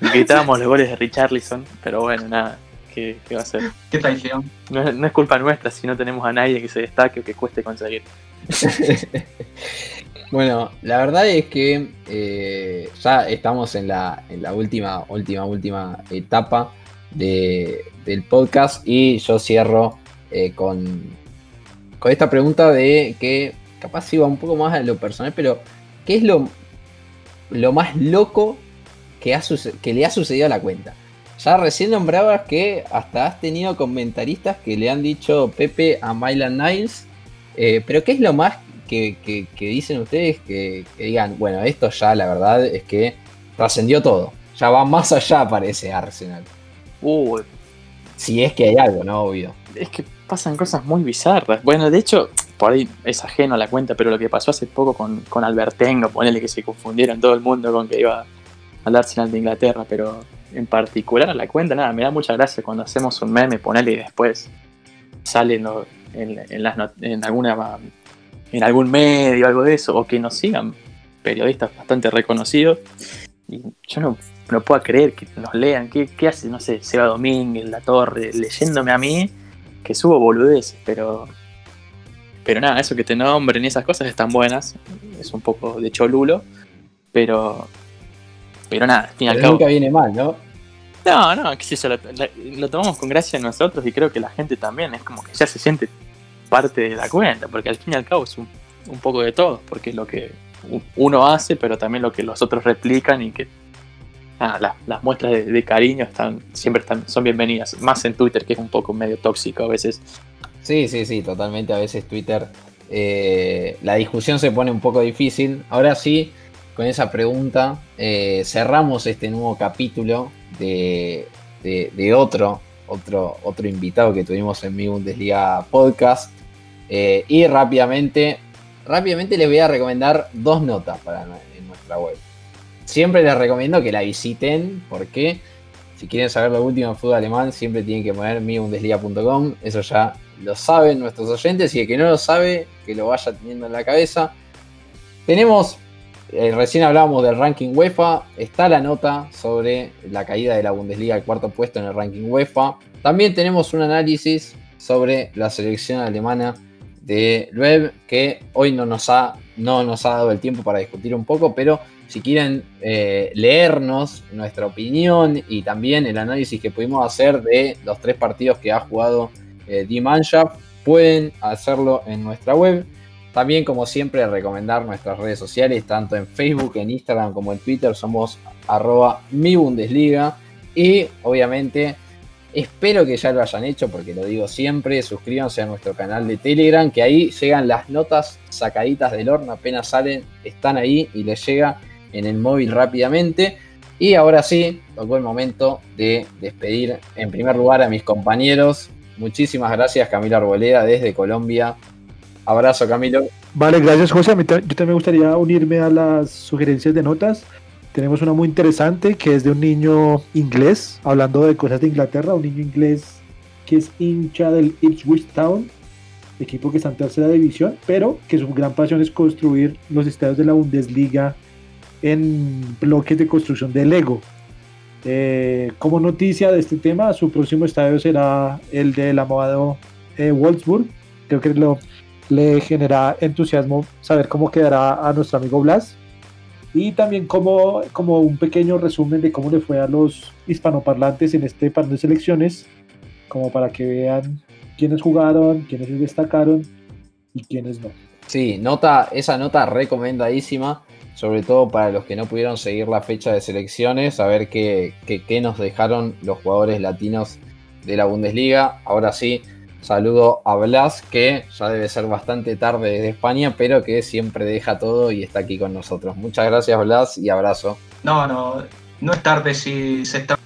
Gritábamos los goles de Richarlison, pero bueno, nada. ¿Qué, qué va a ser? Qué traición. No es, no es culpa nuestra si no tenemos a nadie que se destaque o que cueste conseguir. [LAUGHS] Bueno, la verdad es que eh, ya estamos en la, en la última, última, última etapa de- del podcast y yo cierro eh, con, con esta pregunta de que capaz iba un poco más a lo personal, pero ¿qué es lo, lo más loco que, ha que le ha sucedido a la cuenta? Ya recién nombrabas que hasta has tenido comentaristas que le han dicho Pepe a Mylan Niles, eh, pero ¿qué es lo más que, que- que dicen ustedes que, que digan, bueno, esto ya la verdad es que trascendió todo, ya va más allá parece Arsenal? Uh, Si es que hay algo, ¿no? Obvio. es que pasan cosas muy bizarras. Bueno, de hecho, por ahí es ajeno a la cuenta, pero lo que pasó hace poco con, con Albertengo, ponele que se confundieron todo el mundo con que iba al Arsenal de Inglaterra, pero en particular a la cuenta, nada, me da mucha gracia cuando hacemos un meme, ponele y después sale en, en, en alguna en algún medio, algo de eso, o que nos sigan periodistas bastante reconocidos. Y yo no, no puedo creer que nos lean. ¿Qué, qué hace, no sé, Seba Domínguez, La Torre, leyéndome a mí? que subo boludeces, pero. Pero nada, eso que te nombren y esas cosas están buenas. Es un poco de cholulo. Pero. Pero nada, al fin y al cabo. nunca viene mal, ¿no? No, no, qué sé yo, lo, lo tomamos con gracia nosotros y creo que la gente también. Es como que ya se siente parte de la cuenta, porque al fin y al cabo es un, un poco de todo, porque es lo que uno hace, pero también lo que los otros replican y que. nada, las, las muestras de, de cariño están siempre están, son bienvenidas. Más en Twitter, que es un poco medio tóxico a veces. Sí, sí, sí, totalmente. A veces Twitter, eh, la discusión se pone un poco difícil. Ahora sí, con esa pregunta, eh, cerramos este nuevo capítulo de, otro, otro, otro invitado que tuvimos en mi Bundesliga podcast. Eh, y rápidamente, rápidamente les voy a recomendar dos notas para en nuestra web. Siempre les recomiendo que la visiten porque si quieren saber lo último en fútbol alemán, siempre tienen que poner mibundesliga.com. Eso ya lo saben nuestros oyentes y el que no lo sabe, que lo vaya teniendo en la cabeza. Tenemos, eh, recién hablábamos del ranking UEFA, está la nota sobre la caída de la Bundesliga al cuarto puesto en el ranking UEFA. También tenemos un análisis sobre la selección alemana de Lueb, que hoy no nos ha, no nos ha dado el tiempo para discutir un poco, pero si quieren eh, leernos nuestra opinión y también el análisis que pudimos hacer de los tres partidos que ha jugado eh, Die Mannschaft, pueden hacerlo en nuestra web. También, como siempre, recomendar nuestras redes sociales, tanto en Facebook, en Instagram como en Twitter, somos arroba mi Bundesliga. Y obviamente, espero que ya lo hayan hecho, porque lo digo siempre, suscríbanse a nuestro canal de Telegram, que ahí llegan las notas sacaditas del horno, apenas salen, están ahí y les llega en el móvil rápidamente. Y ahora sí, tocó el momento de despedir en primer lugar a mis compañeros. Muchísimas gracias Camilo Arboleda desde Colombia. Abrazo Camilo. Vale, gracias José. Yo también me gustaría unirme a las sugerencias de notas. Tenemos una muy interesante que es de un niño inglés, hablando de cosas de Inglaterra, un niño inglés que es hincha del Ipswich Town, equipo que está en tercera división, pero que su gran pasión es construir los estadios de la Bundesliga en bloques de construcción de Lego. Eh, como noticia de este tema, su próximo estadio será el del amado eh, Wolfsburg. Creo que lo, le genera entusiasmo saber cómo quedará a nuestro amigo Blas. Y también como, como un pequeño resumen de cómo le fue a los hispanoparlantes en este par de selecciones, como para que vean quiénes jugaron, quiénes se destacaron y quiénes no. Sí, nota, esa nota recomendadísima, sobre todo para los que no pudieron seguir la fecha de selecciones, a ver qué, qué- qué nos dejaron los jugadores latinos de la Bundesliga. Ahora sí, saludo a Blas, que ya debe ser bastante tarde desde España, pero que siempre deja todo y está aquí con nosotros. Muchas gracias Blas y abrazo. No, no, no es tarde si se está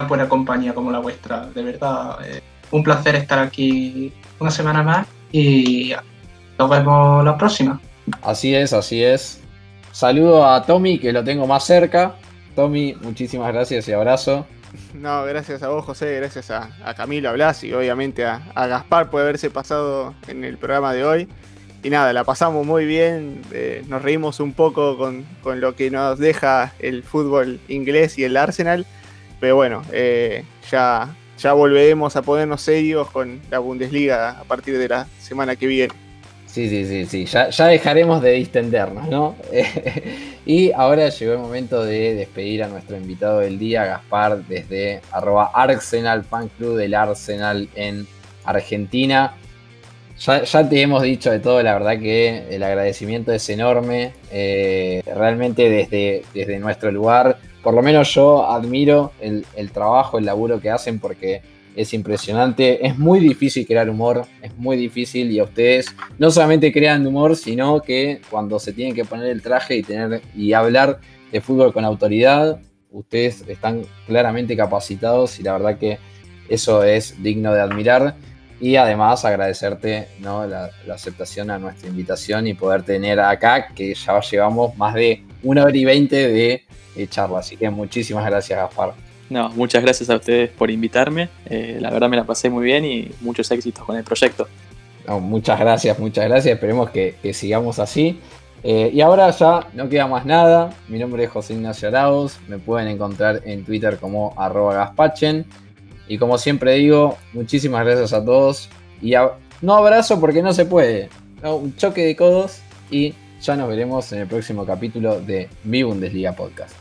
en buena compañía como la vuestra. De verdad, eh, un placer estar aquí una semana más y nos vemos la próxima. Así es, así es. Saludo a Tommy, que lo tengo más cerca. Tommy, muchísimas gracias y abrazo. [LAUGHS] No, gracias a vos, José, gracias a, Camilo, a Blas y obviamente a, a Gaspar por haberse pasado en el programa de hoy. y nada, la pasamos muy bien, eh, nos reímos un poco con, con, lo que nos deja el fútbol inglés y el Arsenal, pero bueno, eh, ya, ya volveremos a ponernos serios con la Bundesliga a partir de la semana que viene. Sí, sí, sí, sí, ya, ya dejaremos de distendernos, ¿no? [LAUGHS] y ahora llegó el momento de despedir a nuestro invitado del día, Gaspar, desde arroba Arsenal Fan Club del Arsenal en Argentina. Ya, te hemos dicho de todo, la verdad que el agradecimiento es enorme. Eh, realmente desde, desde nuestro lugar, por lo menos yo admiro el, el trabajo, el laburo que hacen porque es impresionante. Es muy difícil crear humor, es muy difícil y a ustedes no solamente crean humor, sino que cuando se tienen que poner el traje y, tener, y hablar de fútbol con autoridad, ustedes están claramente capacitados y la verdad que eso es digno de admirar. Y además agradecerte ¿no? la, aceptación a nuestra invitación y poder tener acá, que ya llevamos más de una hora y veinte de, de charla. Así que muchísimas gracias, Gaspar. Muchas gracias a ustedes por invitarme. Eh, la verdad me la pasé muy bien y muchos éxitos con el proyecto. muchas gracias, muchas gracias. Esperemos que, sigamos así. Eh, y ahora ya no queda más nada. Mi nombre es José Ignacio Arauz. Me pueden encontrar en Twitter como arroba gaspachen. Y como siempre digo, muchísimas gracias a todos. Y no abrazo porque no se puede. un choque de codos y ya nos veremos en el próximo capítulo de Mi Bundesliga Podcast.